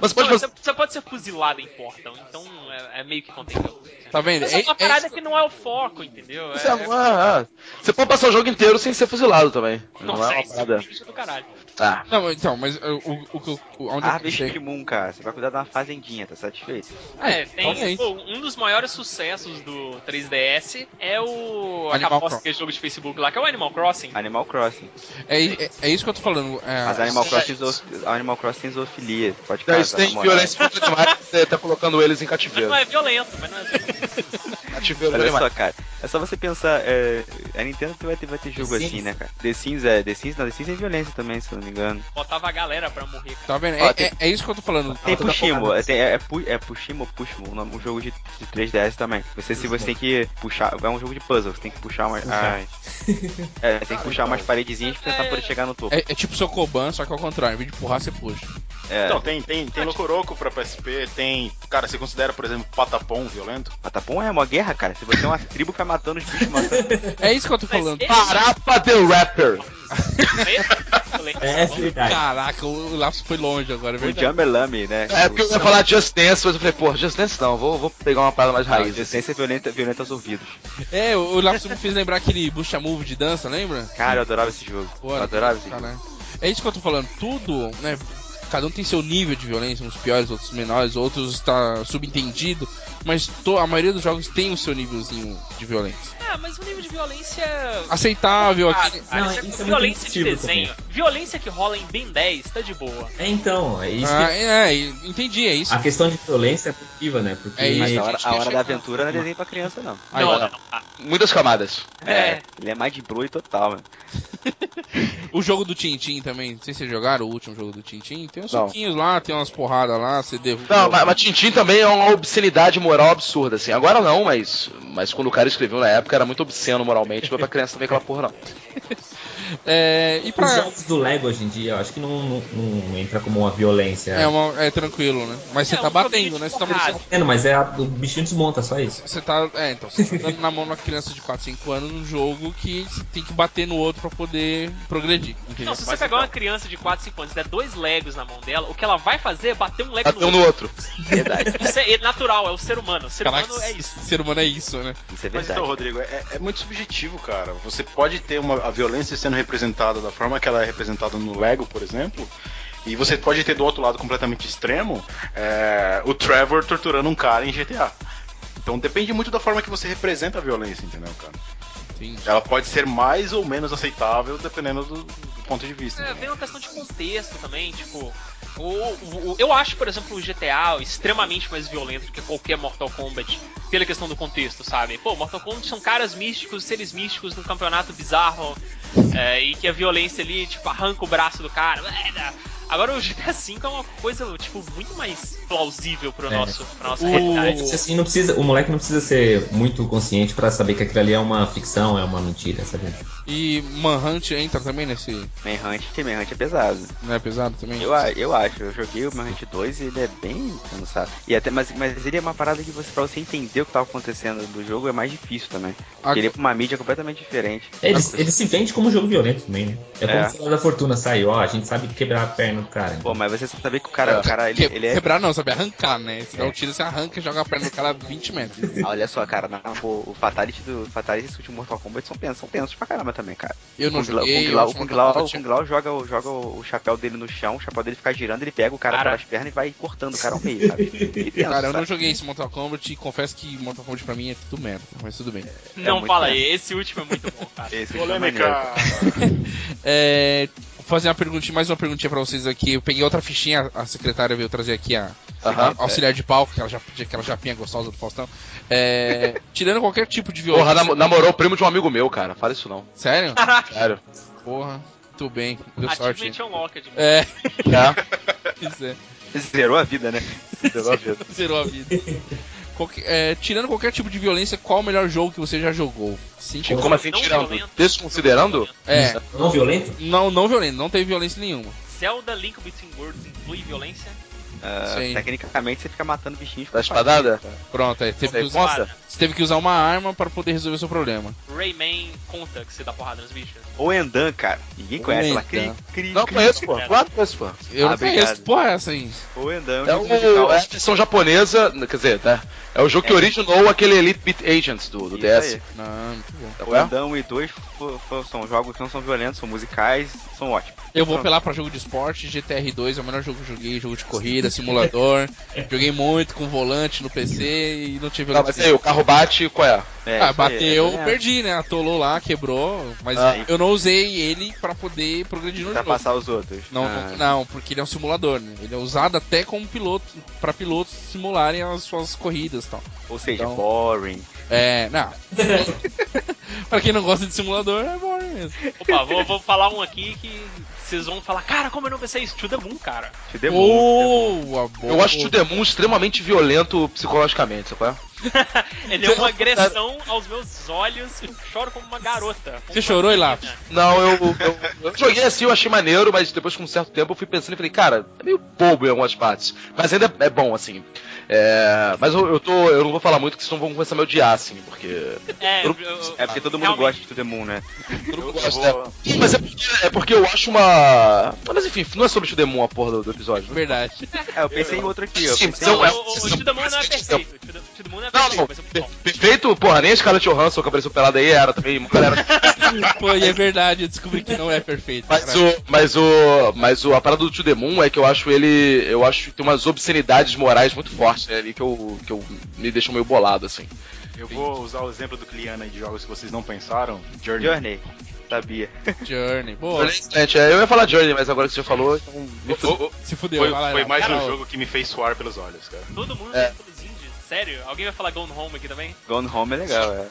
Mas pode Não, você, você pode ser fuzilado em Portal, então é, é meio que violência. Tá vendo? Mas é uma É- parada é- que não é o foco, entendeu? Você, é- é. Você pode passar o jogo inteiro sem ser fuzilado também. Não é uma parada. do caralho. Ah, Não, mas- então, mas uh, o, o, que eu- o, onde eu Harvest Moon, cara. Você vai cuidar de uma fazendinha, tá satisfeito? É, tem. talvez. pô, um dos maiores sucessos do 3DS é o. Animal Crossing. aquele jogo de Facebook lá, que é o Animal Crossing. Animal Crossing. É, é, é isso que eu tô falando. É, Mas Animal é- Crossing, zo- Animal Crossing tem zoofilia. Pode casar, isso tem namorar. violência contra animais, você tá colocando eles em Mas cativeiro. não é violento, mas não é violento. Cativeiro Olha animais. só, cara. É só você pensar. É, a Nintendo vai ter, vai ter jogo assim, né, cara? The Sims é. The Sims, não, The Sims é violência também, se eu não me engano. Botava a galera pra morrer, cara. Tá vendo? Ó, É, tem- é, é isso que eu tô falando. Tem toda Pushimo, é, tem- é, é, é Pushimo um jogo de, de 3DS também. Você, se você tem que puxar, é um jogo de puzzle, você tem que puxar umas. Puxar. ai. é, tem que puxar umas paredezinhas pra tentar poder chegar no topo. É, é tipo seu Koban, só que ao contrário, em vez de empurrar, você puxa. É, Então, tem, tem, tem Locoroco pra PSP, tem. Cara, você considera, por exemplo, Patapom violento? Patapom é uma guerra, cara. Se você é uma tribo que vai matando os bichos, matando. É isso que eu tô falando. esse- Parapa the Rapper. violento. É verdade. Caraca, o lapso foi longe agora, é o verdade. Jammerlame, né? É porque eu ia falar Just Dance, mas eu falei, pô, Just Dance não, vou, vou pegar uma parada mais Não, raiz. assim. Decência violenta, violenta aos ouvidos. É, o, o lapso me fez lembrar aquele Bucha Move de dança, lembra? Cara, eu adorava esse jogo. Pô, eu adorava esse jogo. Caralho. É isso que eu tô falando. Tudo, né? Cada um tem seu nível de violência, uns piores, outros menores, outros tá subentendido, mas to- a maioria dos jogos tem o seu nívelzinho de violência. Ah, mas o nível de violência. Aceitável, Ah, aquele... cara, Não, isso é isso é muito violência de desenho. Violência que rola em Ben 10, tá de boa. É então, é isso Ah, que... é, é, entendi, é isso. A questão de violência é positiva, né? Porque É isso. Mas a hora, a hora da aventura não é desenho pra criança, não. Aí, não, ó. não. Ah, Muitas camadas. É. Ele é mais de blue total, mano. O jogo do Tintin também, não sei se vocês jogaram o último jogo do Tintin, tem uns Não. soquinhos lá, tem umas porradas lá, você derruba. Não, mas, mas Tintin também é uma obscenidade moral absurda, assim. Agora não, mas, mas quando o cara escreveu na época era muito obsceno moralmente, não é pra criança também aquela porra, não. É, e os pra. jogos do Lego hoje em dia, eu acho que não, não, não entra como uma violência. É, uma, é tranquilo, né? Mas você É, tá um batendo, né? Você tá, você, É, mas é a, o bichinho desmonta, só isso. você tá. É, então, você tá dando na mão de uma criança de 4, 5 anos num jogo que você tem que bater no outro pra poder progredir. Entendeu? Não, se você Mas pegar então- uma criança de 4, 5 anos e der dois Legos na mão dela, o que ela vai fazer é bater um Lego Bateu no no outro. outro. Verdade. Isso é, natural, é o ser humano. O ser Caraca, humano é isso. Ser humano é isso, né? Isso é Mas verdade. então, Rodrigo, é, é muito subjetivo, cara. Você pode ter uma, a violência sendo representada da forma que ela é representada no Lego, por exemplo. E você pode ter do outro lado completamente extremo é, o Trevor torturando um cara em GTA. Então depende muito da forma que você representa a violência, entendeu, cara? Entendi. Ela pode ser mais ou menos aceitável dependendo do, do ponto de vista. É, entendeu? vem uma questão de contexto também, tipo. O, o- o- eu acho, por exemplo, o GTA extremamente mais violento do que qualquer Mortal Kombat, pela questão do contexto, sabe? Pô, Mortal Kombat são caras místicos, seres místicos num campeonato bizarro, é, e que a violência ali, tipo, arranca o braço do cara. É, Agora o GTA V é uma coisa, tipo, muito mais plausível pro É. nosso, pra nossa O- realidade. Assim, não precisa, o moleque não precisa ser muito consciente pra saber que aquilo ali é uma ficção, é uma mentira, sabe? E Manhunt entra também nesse. Manhunt, Manhunt é pesado. Não é pesado também? Eu, eu acho, eu joguei o Manhunt 2 e ele é bem cansado. E até, mas, mas ele é uma parada que você, pra você entender o que tava acontecendo do jogo é mais difícil também. Porque ele é pra uma mídia completamente diferente. Ele, ele se vende como jogo violento também, né? É como É. se da Fortuna saiu, ó, a gente sabe quebrar a perna do cara. Pô, mas você sabe que o cara, o cara ele, Que- ele é. Quebrar não, sabe? Arrancar, né? Se dá É. um tiro, você arranca e joga a perna do cara a 20 metros. Ah, Olha só, cara, na- o, o Fatality do Fatality e o Mortal Kombat são são tensos pra caramba também, cara. Eu não Kung joguei, o Kung Lao, Kung Lao, Kung Lao joga, o- joga o chapéu dele no chão, o chapéu dele fica girando, ele pega o cara Cara. pelas pernas e vai cortando o cara ao meio, sabe? Cara, eu não sabe? joguei esse Mortal Kombat e confesso que Mortal Kombat pra mim é tudo merda, mas tudo bem. Não muito fala aí, esse último é muito bom, cara. Esse último é. Polêmica! É, fazer uma perguntinha, mais uma perguntinha pra vocês aqui. Eu peguei outra fichinha, a secretária veio trazer aqui a, Aham. a auxiliar de palco, que ela já aquela japinha gostosa do Faustão. É, tirando qualquer tipo de violência. Porra, nam- namorou o primo de um amigo meu, cara. Fala isso não. Sério? Sério. Porra, muito bem, deu sorte. Unlocked. É, É. é. Zerou a vida, né? Zerou a vida. Zerou a vida. Qualque- é, tirando qualquer tipo de violência, qual o melhor jogo que você já jogou? Sim, Tipo, como assim, Não tirando? violento. Desconsiderando? É, Não violento? não, não violento, não teve violência nenhuma. Zelda Link Between Worlds inclui violência? Ah, Sim. tecnicamente você fica matando bichinhos com Da espadada? Pronto, aí teve que, Você usar, você teve que usar uma arma pra poder resolver o seu problema. Rayman conta que você dá porrada nos bichos. Ou Endan, cara. Ninguém conhece ela. Cri, Endan. cri, Não cri. conheço, pô. Claro que conheço, pô. Eu Ah, não conheço, obrigado. porra, é essa aí. Ou Endan, um É, jogo o, musical. é a versão japonesa, quer dizer, né? É o jogo que É. originou aquele Elite Beat Agents do, do DS. aí. Não, muito bom. Tá O bom? Endan 1 e 2 fo- são jogos que não são violentos, são musicais, são ótimos. Eu vou apelar pra jogo de esporte, GTR2 é o melhor jogo que eu joguei, jogo de corrida, simulador. joguei muito com volante no PC e não tive Não, mas aí, o carro bate, qual é? É, ah, isso aí, bateu, é violento. perdi, né? Atolou lá, quebrou, mas Ah. eu não usei ele pra poder progredir no Pra jogo. passar os outros. Não, Ah, não, porque ele é um simulador, né? Ele é usado até como piloto, pra pilotos simularem as suas corridas e tal. Ou seja, Então- boring. É, não. pra quem não gosta de simulador, é bom mesmo. Opa, vou, vou falar um aqui que vocês vão falar, cara, como eu não pensei isso? To the Moon, cara. Te deu bom. Boa, boa. Eu acho o Demon extremamente violento psicologicamente, sabe qual é? Ele é uma agressão aos meus olhos e choro como uma garota. como Você uma chorou. Elapis? Não, eu, eu, eu joguei assim, eu achei maneiro, mas depois com um certo tempo eu fui pensando e falei, cara, é meio bobo em algumas partes. Mas ainda é bom, assim. É, mas eu, eu tô. Eu não vou falar muito, que senão vão começar a me odiar, assim, porque. É, Eu- eu- É porque todo mundo realmente. gosta de To The Moon, né? Eu não Eu gosto, vou-? Sim, mas é porque, é porque eu acho uma. Mas enfim, não é sobre o Demon a porra do, do episódio. Né? Verdade. É, eu pensei em outro aqui. Eu Sim, Não, Não, é- o, o, o To the Moon não é perfeito. O To the- To the Moon não é Não, perfeito, não, mas é muito per- bom. perfeito, porra, nem a Scarlett Johansson que apareceu pelada aí era também, uma galera. Pô, e é verdade, eu descobri que não é perfeito. Mas cara. o, mas o, mas o, a parada do To The Moon é que eu acho ele, eu acho que tem umas obscenidades morais muito fortes, né, ali que eu, que eu me deixam meio bolado, assim. Eu vou usar o exemplo do Cliana aí de jogos que vocês não pensaram. Journey. Journey. Sabia. Journey, boa. Excelente, é, eu ia falar Journey, mas agora que você já falou, então me fudeu. Se fudeu, Foi, vai foi mais um jogo que me fez suar pelos olhos, cara. Todo mundo É. é. pelos indies. Sério? Alguém vai falar Gone Home aqui também? Gone Home é legal, é.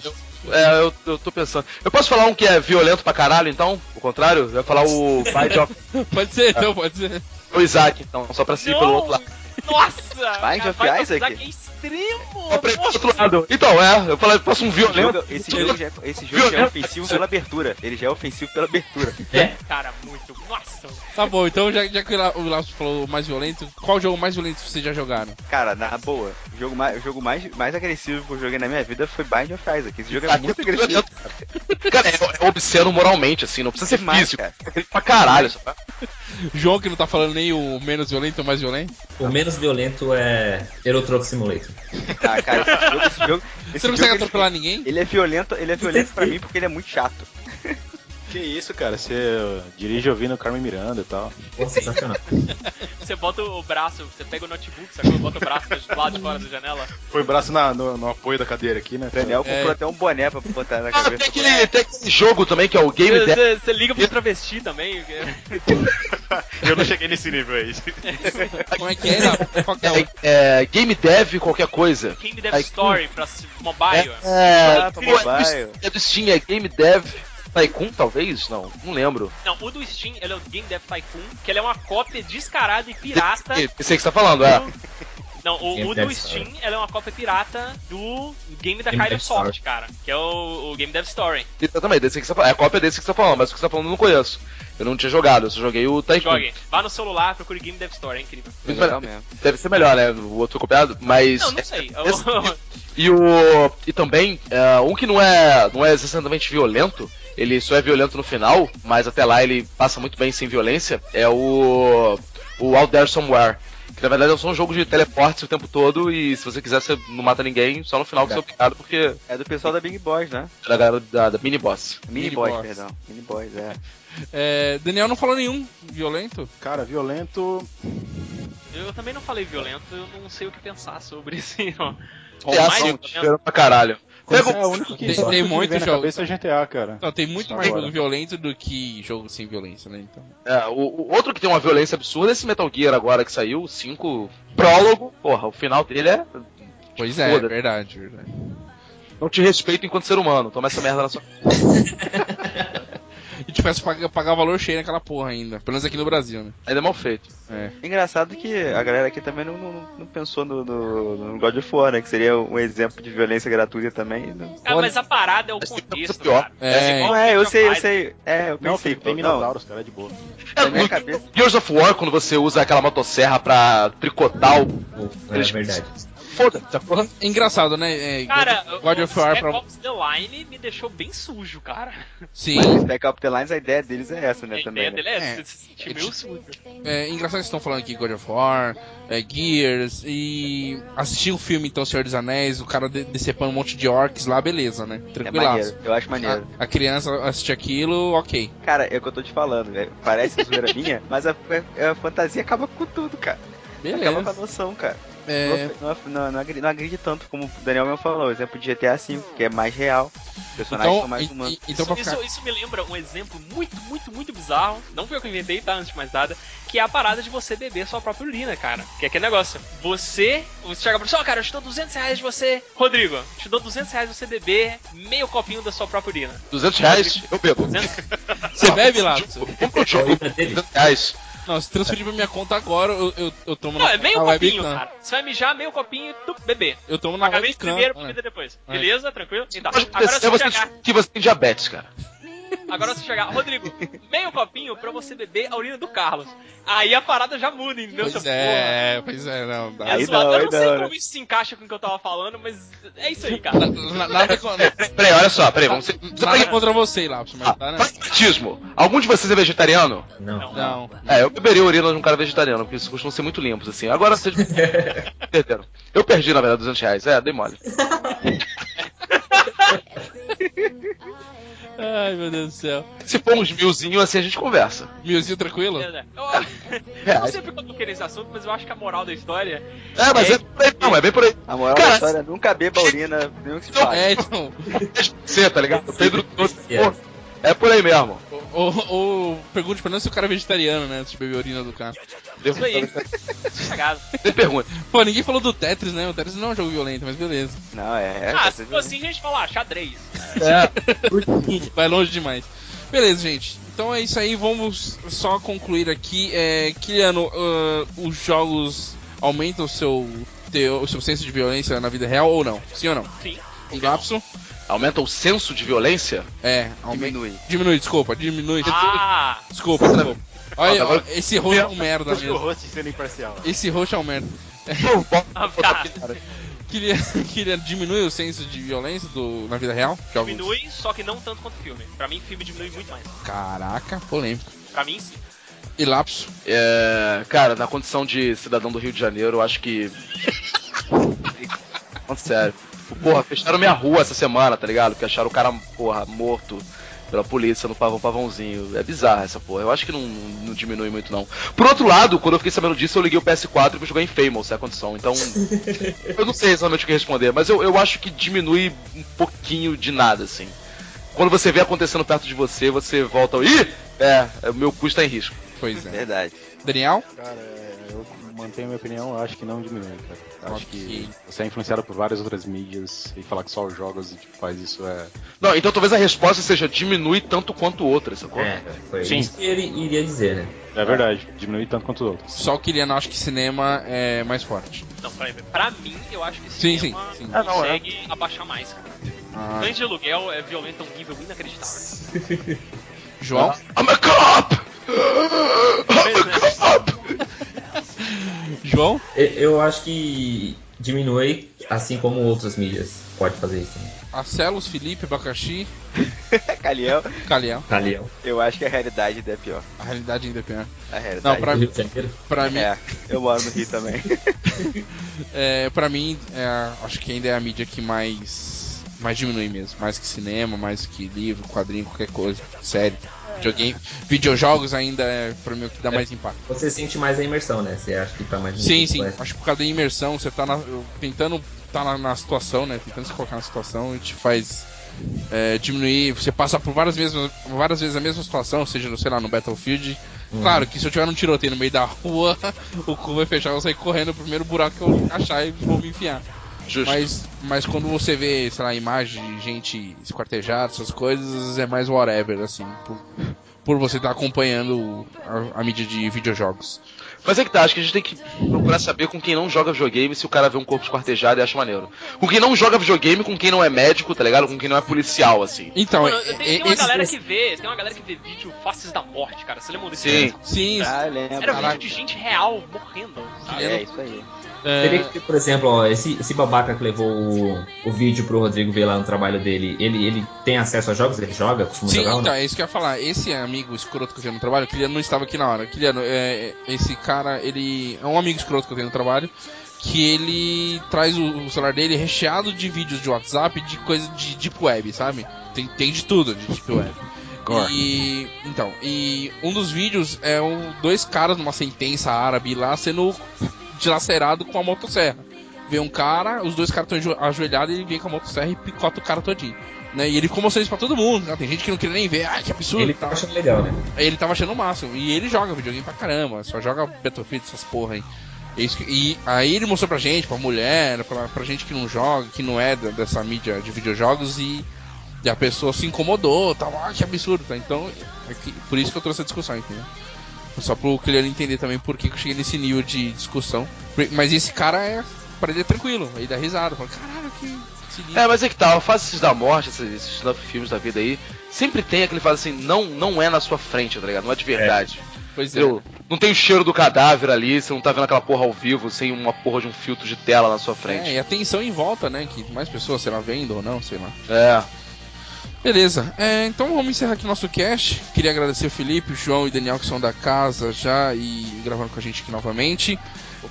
É, eu, eu tô pensando. Eu posso falar um que é violento pra caralho, então? O contrário? Eu ia falar o of Pode ser, então, pode ser. o Isaac, então, só pra seguir pelo outro lado. Nossa! Bind of cara, Isaac? É ir pro Nossa. outro lado. Então, é, eu falei, faço um Esse violento. jogo, esse jogo já, é- esse jogo já é ofensivo pela abertura. Ele já é ofensivo pela abertura. É? Cara, muito. Nossa! Tá bom, então já, já que o La- o Elapis falou o mais violento, qual jogo mais violento vocês já jogaram? Cara, na boa, o jogo mais, o jogo mais, mais agressivo que eu joguei na minha vida foi Bind of Isaac. Esse jogo é muito é agressivo. cara. É, é obsceno moralmente, assim, não precisa ser físico. cara. É pra caralho, sabe? João que não tá falando nem o menos violento ou mais violento? O menos violento é Euro Truck Simulator. Ah, cara, esse jogo, esse jogo, esse Você não jogo, consegue ele- atropelar ninguém? Ele é violento, ele é violento pra mim porque ele é muito chato. Que isso, cara? Você dirige ouvindo Carmen Miranda e tal. Pô, sensacional. Você bota o braço, você pega o notebook, sacou? Bota o braço do lado de fora da janela. Põe o braço na- no, no apoio da cadeira aqui, né? O Daniel É. comprou até um boné pra botar na Ah, tem cabeça. aquele, tem aquele jogo também que é o Game Você, Dev. você, você liga pro travesti também. Eu não cheguei nesse nível aí. Como é que é? Elapis? Qual que é. É, é, Game Dev qualquer coisa. Game Dev Aí- Story pra mobile. É, Ah, pra é mobile. é do Steam, é Game Dev Tycoon, talvez? Não, não lembro. Não, o do Steam, ele é o Game Dev Tycoon, que ele é uma cópia descarada e pirata. Esse esse aí que você tá falando, é. do- Não, o, Game o do Story. Steam, ele é uma cópia pirata do game da Game Soft, Story. cara. Que é o, o Game Dev Story. Exatamente, desse que você tá. É a cópia desse que você tá falando, mas o que você tá falando eu não conheço. Eu não tinha jogado, eu só joguei o Tycoon. Jogue. Vá no celular, procure Game Dev Story, é incrível. É legal mesmo. Deve ser melhor, né? O outro copiado, mas. Não, não sei. Esse- E o. E também, é, um que não é. não é exatamente violento, ele só é violento no final, mas até lá ele passa muito bem sem violência, é o. O Out There Somewhere. Que na verdade é só um jogo de teleporte o tempo todo e se você quiser você não mata ninguém, só no final que você é picado porque É do pessoal da Big Boys, né? é da galera da, da mini boss. Mini, Mini Boys, Boys. perdão. Mini Boys, é. É, Daniel não falou nenhum violento? Cara, violento. Eu também não falei violento, eu não sei o que pensar sobre assim, ó. É assim, violento. esperando pra caralho. Pega é o único que, Tem- tem muito jogo. cabeça é GTA, cara. Não, tem muito Só mais agora. jogo violento do que jogo sem violência, né? Então. É, o, o outro que tem uma violência absurda é esse Metal Gear agora que saiu, o 5 prólogo. Porra, o final dele é. Pois é, Foda. verdade, verdade. Não te respeito enquanto ser humano. Toma essa merda na sua. tivesse que pagar, pagar valor cheio naquela porra ainda. Pelo menos aqui no Brasil, né? Ainda é mal feito. É. Engraçado que a galera aqui também não, não, não pensou no, no, no God of War, né? Que seria um exemplo de violência gratuita também. Não, Ah, mas a parada é o tem contexto, pior. cara. É. igual não é, eu sei, eu sei. É, eu Não, pensei, Felipe, tem não, Minotauros, cara, é de boa. na minha cabeça. Gears of War, quando você usa aquela motosserra pra tricotar o. É verdade. Foda-se, sacou? É engraçado, né? É, Cara, God o of War pra. Ops The Line me deixou bem sujo, cara. Sim. Mas Spec Up The Lines, a ideia deles é essa, né? a também. ideia né? dele é, É. você se sentir meio sujo. É engraçado que vocês estão falando aqui God of War, é, Gears e assistir o filme então Senhor dos Anéis, o cara de- decepando um monte de orcs lá, beleza, né? É Tranquilaço. maneiro, eu acho maneiro. a, a criança assistir aquilo, ok. Cara, é o que eu tô te falando, velho. Parece zoeira minha, mas a, a- a fantasia acaba com tudo, cara. Acaba com a Beleza. noção, cara. É, Não, não, não, agride, não agride tanto como o Daniel mesmo falou. O exemplo de GTA V, que é mais real. Os personagens então, são mais e- humanos. e- então pra isso, ficar. isso, isso me lembra um exemplo muito, muito, muito bizarro. Não foi eu que inventei, tá? Antes de mais nada. Que é a parada de você beber sua própria urina, cara. Que é aquele negócio. Você. Você chega pra pessoa, ó, cara, eu te dou 200 reais de você. Rodrigo, eu te dou 200 reais de você beber meio copinho da sua própria urina. 200 reais, eu bebo. 200? Você bebe lá? Compra o jogo, 200 reais. Não, se transferir pra minha conta agora, eu, eu, eu tomo Não, na, é meio na copinho, webcam. cara. Você vai mijar meio copinho e tu beber. Eu tomo na Pagamento webcam. primeiro, bebida depois. É. Beleza? Tranquilo? Então, agora parecer você que você tem diabetes, cara. Agora você chegar, Rodrigo, meio copinho pra você beber a urina do Carlos. Aí a parada já muda, entendeu? Pois Você, é, pois é, não. porra, Dá. É Aí zoado. não, eu aí não sei não, como né? isso se encaixa com o que eu tava falando, mas é isso aí, cara. Na- Nada, con- Peraí, olha só, peraí, vamos ser. nada contra você, lá, mas Ah, tá, né? Pragmatismo. Algum de vocês é vegetariano? Não. Não. É, eu beberia urina de um cara vegetariano, porque eles costumam ser muito limpos, assim. Agora vocês perderam. Eu perdi, na verdade, 200 reais. É, dei mole. Ai, meu Deus do céu. Se for uns milzinho, assim, a gente conversa. Milzinho tranquilo? Eu, eu não sei porque eu toquei nesse assunto, mas eu acho que a moral da história É, mas é, é, não, é bem por aí. A moral Cara, da história é nunca beba urina, nem o que se fala. É, então. Você, tá ligado? O Pedro trouxe. É. É por aí mesmo. Ou, ou pergunte pra nós se o cara é vegetariano, né? De beber a urina do cara. Isso aí. Você pergunta. Pô, ninguém falou do Tetris, né? O Tetris não é um jogo violento, mas beleza. Não, é. é Ah, se for assim, a gente fala, ah, xadrez. Vai longe demais. Beleza, gente. Então é isso aí. Vamos só concluir aqui. É, Kiliano, ah, os jogos aumentam o seu, teu- o seu senso de violência na vida real ou não? Sim ou não? Sim. Um lapso? Aumenta o senso de violência? É, aumenta. Diminui. Diminui, desculpa, diminui. Ah, Desculpa, desculpa. Olha, agora- ó, esse roxo é um merda Acho que o mesmo. host sendo imparcial. Esse roxo é um merda. ah, Queria, queria diminuir o senso de violência do, na vida real? Diminui, só que não tanto quanto filme. Pra mim, filme diminui muito mais. Caraca, polêmico. Pra mim, sim. E lapso? É, cara, na condição de cidadão do Rio de Janeiro, eu acho que. Falando sério. Porra, fecharam minha rua essa semana, tá ligado? Porque acharam o cara, porra, morto pela polícia no pavão pavãozinho. É bizarro essa porra. Eu acho que não, não diminui muito, não. Por outro lado, quando eu fiquei sabendo disso, eu liguei o PS4 e fui jogar em Famous, é a condição. Então. eu não sei exatamente o que responder, mas eu, eu acho que diminui um pouquinho de nada, assim. Quando você vê acontecendo perto de você, você volta. Ih! É, o meu cu está em risco. Pois é. Verdade. Daniel? Cara, é, mantenho a minha opinião, eu acho que não diminui, cara. Eu Acho que você é influenciado por várias outras mídias e falar que só os jogos tipo, faz isso é. Não, então talvez a resposta seja diminui tanto quanto outras, sacou? É, foi Sim. isso que ele iria dizer, né? É verdade, diminui tanto quanto os outros. Só o Kiliano acha que cinema é mais forte. Não, pra, pra mim, eu acho que Sim, cinema sim, sim. Ah, não, é. consegue abaixar mais, cara. Ah, Cães de aluguel é violento a um nível inacreditável. João? I'm a cop! I'm a cop! João? Eu acho que diminui, assim como outras mídias pode fazer isso. Né? Acelos, Felipe, Abacaxi, Caliel, Caliel. Caliel, eu acho que a realidade ainda é pior. A realidade ainda é pior. A realidade. Não, pra, do Rio de pra mim, É, eu moro no Rio também. é, pra mim é, acho que ainda é a mídia que mais, mais diminui mesmo. Mais que cinema, mais que livro, quadrinho, qualquer coisa. Série. Videogame. Videojogos ainda é pra mim o que dá mais impacto. Você sente mais a imersão, né? Você acha que tá mais Sim, sim. Acho que por causa da imersão, você tá na- tentando tá na, na situação, né? Tentando se colocar na situação e te faz é, diminuir. Você passa por várias, mesmas, várias vezes a mesma situação, seja, no, sei lá, no Battlefield. Claro que se eu tiver num tiroteio no meio da rua, o cu vai fechar, eu vou sair correndo no primeiro buraco que eu achar e vou me enfiar. Justo. Mas, mas quando você vê, sei lá, imagem de gente esquartejada, essas coisas, é mais whatever, assim. Por- por você estar acompanhando a, a mídia de videojogos. Mas é que tá, acho que a gente tem que procurar saber com quem não joga videogame se o cara vê um corpo esquartejado e acha maneiro. Com quem não joga videogame, com quem não é médico, tá ligado? Com quem não é policial, assim. Então, Mano, é- tem, é- tem uma esse- galera esse- que vê, tem uma galera que vê vídeo Faces da Morte, cara. Você lembra desse Sim. vídeo? Sim, Ah, lembro. Era vídeo de gente real morrendo, sabe? É, isso aí. Teria é, que ter, por exemplo, ó, esse, esse babaca que levou o, o vídeo pro Rodrigo ver lá no trabalho dele, ele, ele tem acesso a jogos? Ele joga? Costuma Sim, jogar ou então, não? é isso que eu ia falar. Esse amigo escroto que eu tenho no trabalho, Kiliano não estava aqui na hora. Kiliano, é, esse cara, ele é um amigo escroto que eu tenho no trabalho, que ele traz o, o celular dele recheado de vídeos de WhatsApp de coisa de Deep Web, sabe? Tem, tem de tudo de Deep Web. E então, e um dos vídeos é um, dois caras numa sentença árabe lá sendo dilacerado com a motosserra. Vê um cara, os dois caras estão ajoelhados e ele vem com a motosserra e picota o cara todinho. Né? E ele ficou mostrando isso pra todo mundo. né? Tem gente que não queria nem ver, ai que absurdo. Ele tá achando legal, né? Ele tava achando o máximo. E ele joga videogame pra caramba, só joga Battlefield, essas porra aí. É E aí ele mostrou pra gente, pra mulher, pra, pra gente que não joga, que não é dessa mídia de videojogos e, e a pessoa se incomodou, tal, ah, que absurdo, tá? Então, é que- por isso que eu trouxe a discussão, entendeu? Só pro Clear entender também por que eu cheguei nesse nível de discussão. Mas esse cara é. Pra ele é tranquilo, ele dá risada, fala, caralho, que. sinistro." É, mas é que tal, faces da morte, esses, esses filmes da vida aí, sempre tem aquele fala assim, não, não é na sua frente, tá ligado? Não é de verdade. Pois é. Entendeu? Não tem o cheiro do cadáver ali, você não tá vendo aquela porra ao vivo, sem uma porra de um filtro de tela na sua É, frente. e a tensão em volta, né? Que mais pessoas, sei lá, vendo ou não, sei lá. É. Beleza, é, então vamos encerrar aqui nosso cast. Queria agradecer o Felipe, o João e o Daniel que são da casa já e gravando com a gente aqui novamente.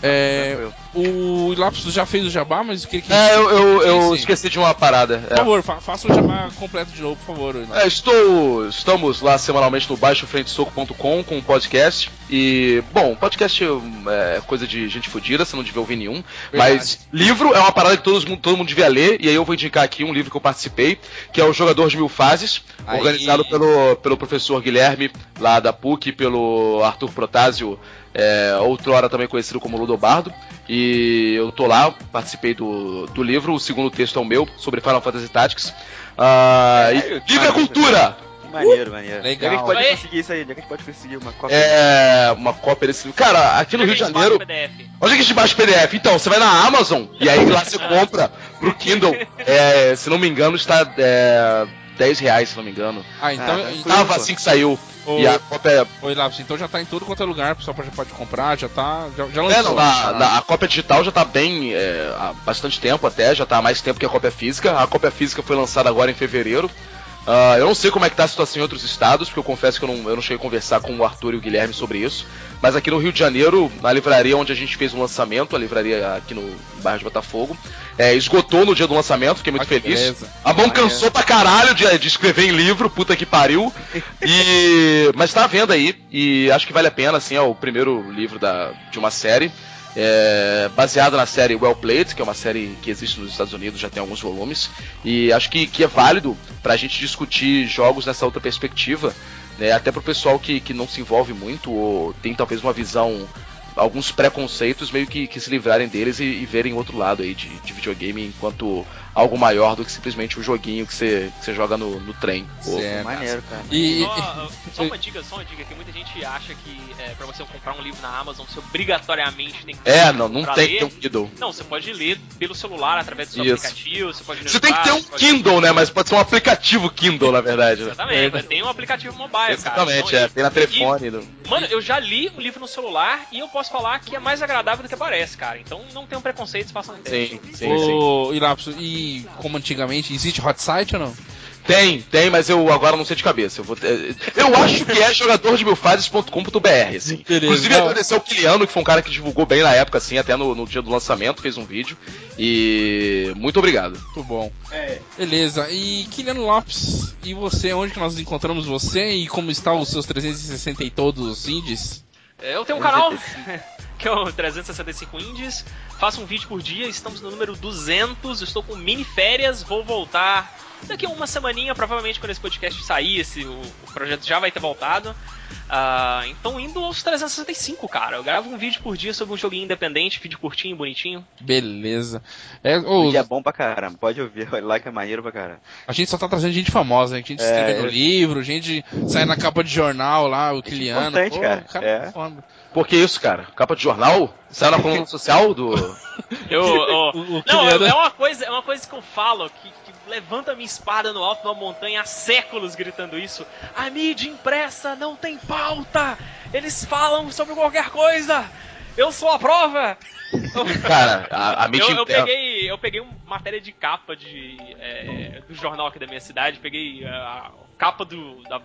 É, o Lapsus já fez o jabá, mas eu queria que. É, eu, eu, eu esqueci de uma parada. Por É. favor, fa faça o jabá completo de novo, por favor. É, estou, estamos lá semanalmente no baixofrentesoco.com com um podcast. E, bom, podcast é coisa de gente fodida, você não devia ouvir nenhum. Mas livro é uma parada que todos, mundo- todo mundo devia ler. E aí eu vou indicar aqui um livro que eu participei, que é o Jogador de Mil Fases, Aí. organizado pelo, pelo professor Guilherme, lá da PUC, pelo Arthur Protásio, é, outrora também conhecido como Ludobardo. E eu tô lá, participei do, do livro, o segundo texto é o meu, sobre Final Fantasy Tactics. Ah, e- É, é cultura! Que maneiro, maneiro. Legal. Onde é que a gente pode conseguir isso aí? Onde é que a gente pode conseguir uma cópia? É uma cópia desse livro. Cara, aqui no Onde Rio de é a Janeiro. Onde é que a gente baixa o PDF? Então, você vai na Amazon e aí lá você compra pro Kindle. É, se não me engano, está é, 10 reais, se não me engano. Ah, então. Ah, então Tava assim que saiu. E a cópia. Oi, Lapsus, então já tá em todo quanto é lugar, o pessoal pode, pode comprar, já tá. Já, já É, lançou. não, na- na- a cópia digital já tá bem é, há bastante tempo até, já tá há mais tempo que a cópia física. A cópia física foi lançada agora em fevereiro. Ah, eu não sei como é que tá a situação em outros estados, porque eu confesso que eu não, eu não cheguei a conversar com o Arthur e o Guilherme sobre isso. Mas aqui no Rio de Janeiro, na livraria onde a gente fez o lançamento, a livraria aqui no bairro de Botafogo, é, esgotou no dia do lançamento, fiquei muito Ah, feliz. beleza. A mão cansou pra caralho de, de escrever em livro, puta que pariu. E, mas tá à venda aí, e acho que vale a pena, assim, é o primeiro livro da, de uma série. É, baseado na série Well Played, que é uma série que existe nos Estados Unidos, já tem alguns volumes, e acho que, que é válido pra gente discutir jogos nessa outra perspectiva, né, até pro pessoal que, que não se envolve muito ou tem talvez uma visão, alguns preconceitos, meio que, que se livrarem deles e, e verem outro lado aí de, de videogame enquanto algo maior do que simplesmente um joguinho que você, que você joga no, no trem. Ou- Certo. Maneiro, cara. E, Só, só uma dica, só uma dica, que muita gente acha que é, pra você comprar um livro na Amazon, você obrigatoriamente tem que É, não, não tem que ler. ter um Kindle. Não, você pode ler pelo celular através do seu Isso. aplicativo, você pode ler Você tem que ter um Kindle, né? Mas pode ser um aplicativo Kindle, na verdade. né? Exatamente, mas tem um aplicativo mobile, Exatamente, cara. é. Tem na e- telefone. no- Mano, eu já li o livro no celular e eu posso falar que é mais agradável do que parece, cara. Então não tenham preconceitos, façam um teste. Sim, sim, sim. Ô, e Como antigamente, existe hot site ou não? Tem, tem, mas eu agora não sei de cabeça. Eu, vou ter- eu acho que é jogador de milfases.com.br, assim. Beleza. Inclusive, Não. agradecer ao Kiliano, que foi um cara que divulgou bem na época, assim, até no, no dia do lançamento, fez um vídeo. E muito obrigado. Muito bom. Beleza, e Kiliano Lopes, e você, onde que nós encontramos você e como estão os seus 360 e todos os indies? É, Eu tenho um canal que é o 365 Indies. Faço um vídeo por dia, estamos no número 200. Estou com mini férias, vou voltar daqui a uma semaninha, provavelmente quando esse podcast sair, esse, o, o projeto já vai ter voltado. Ah, então indo aos 365, cara. Eu gravo um vídeo por dia sobre um joguinho independente, vídeo curtinho, bonitinho. Beleza. É, O é bom pra caramba, pode ouvir, olha lá que é maneiro pra caramba. a gente só tá trazendo gente famosa, né? Gente É, escrevendo é. livro, gente sai na capa de jornal lá, o Kiliano. importante, Pô, cara. cara É. foda. Por que isso, cara? Capa de jornal? Saiu na coluna social do. Eu, ó, O- o não, Kiliano- é, é uma coisa, é uma coisa que eu falo, que, que levanta a minha espada no alto de uma montanha há séculos gritando isso. A mídia impressa não tem pauta! Eles falam sobre qualquer coisa! Eu sou a prova! Cara, a, a mídia eu, eu peguei, eu peguei uma matéria de capa de, é, do jornal aqui da minha cidade, peguei a capa do. Da,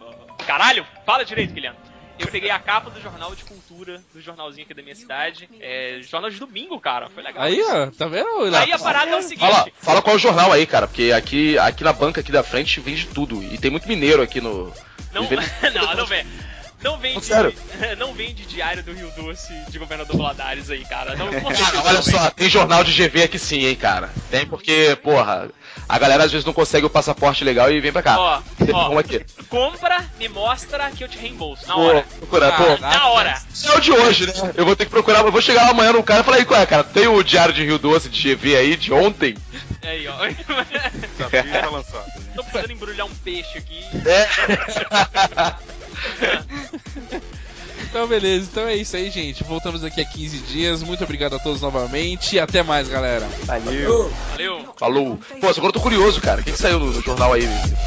caralho, fala direito, Guilherme. Eu peguei a capa do jornal de cultura, do jornalzinho aqui da minha cidade. É, jornal de domingo, cara. Foi legal. Aí, ó, tá vendo? Aí a parada é o seguinte. Fala, fala qual é o jornal aí, cara, porque aqui, aqui na banca aqui da frente vende tudo. E tem muito mineiro aqui no. Não, Vende- não, não vem. Não vende, Sério? não vende diário do Rio Doce de governador Valadares aí, cara. Não, Cara, olha só, tem jornal de GV aqui sim, hein, cara. Tem porque, porra, a galera às vezes não consegue o passaporte legal e vem pra cá. Ó, ó. Aqui. Compra, me mostra que eu te reembolso. Na Pô, hora. procura, pô. Caraca. Na hora. Isso é o de hoje, né? Eu vou ter que procurar, eu vou chegar lá amanhã no cara e falar aí, qual é, cara? Tem o Diário de Rio Doce de GV aí, de ontem? Aí, ó. Desafio tá lançado. Tô precisando embrulhar um peixe aqui. É. Então, beleza. Então é isso aí, gente. Voltamos daqui a 15 dias. Muito obrigado a todos novamente. E até mais, galera. Valeu. Valeu. Falou. Pô, agora eu tô curioso, cara. O que, que saiu no, jornal aí? Mesmo?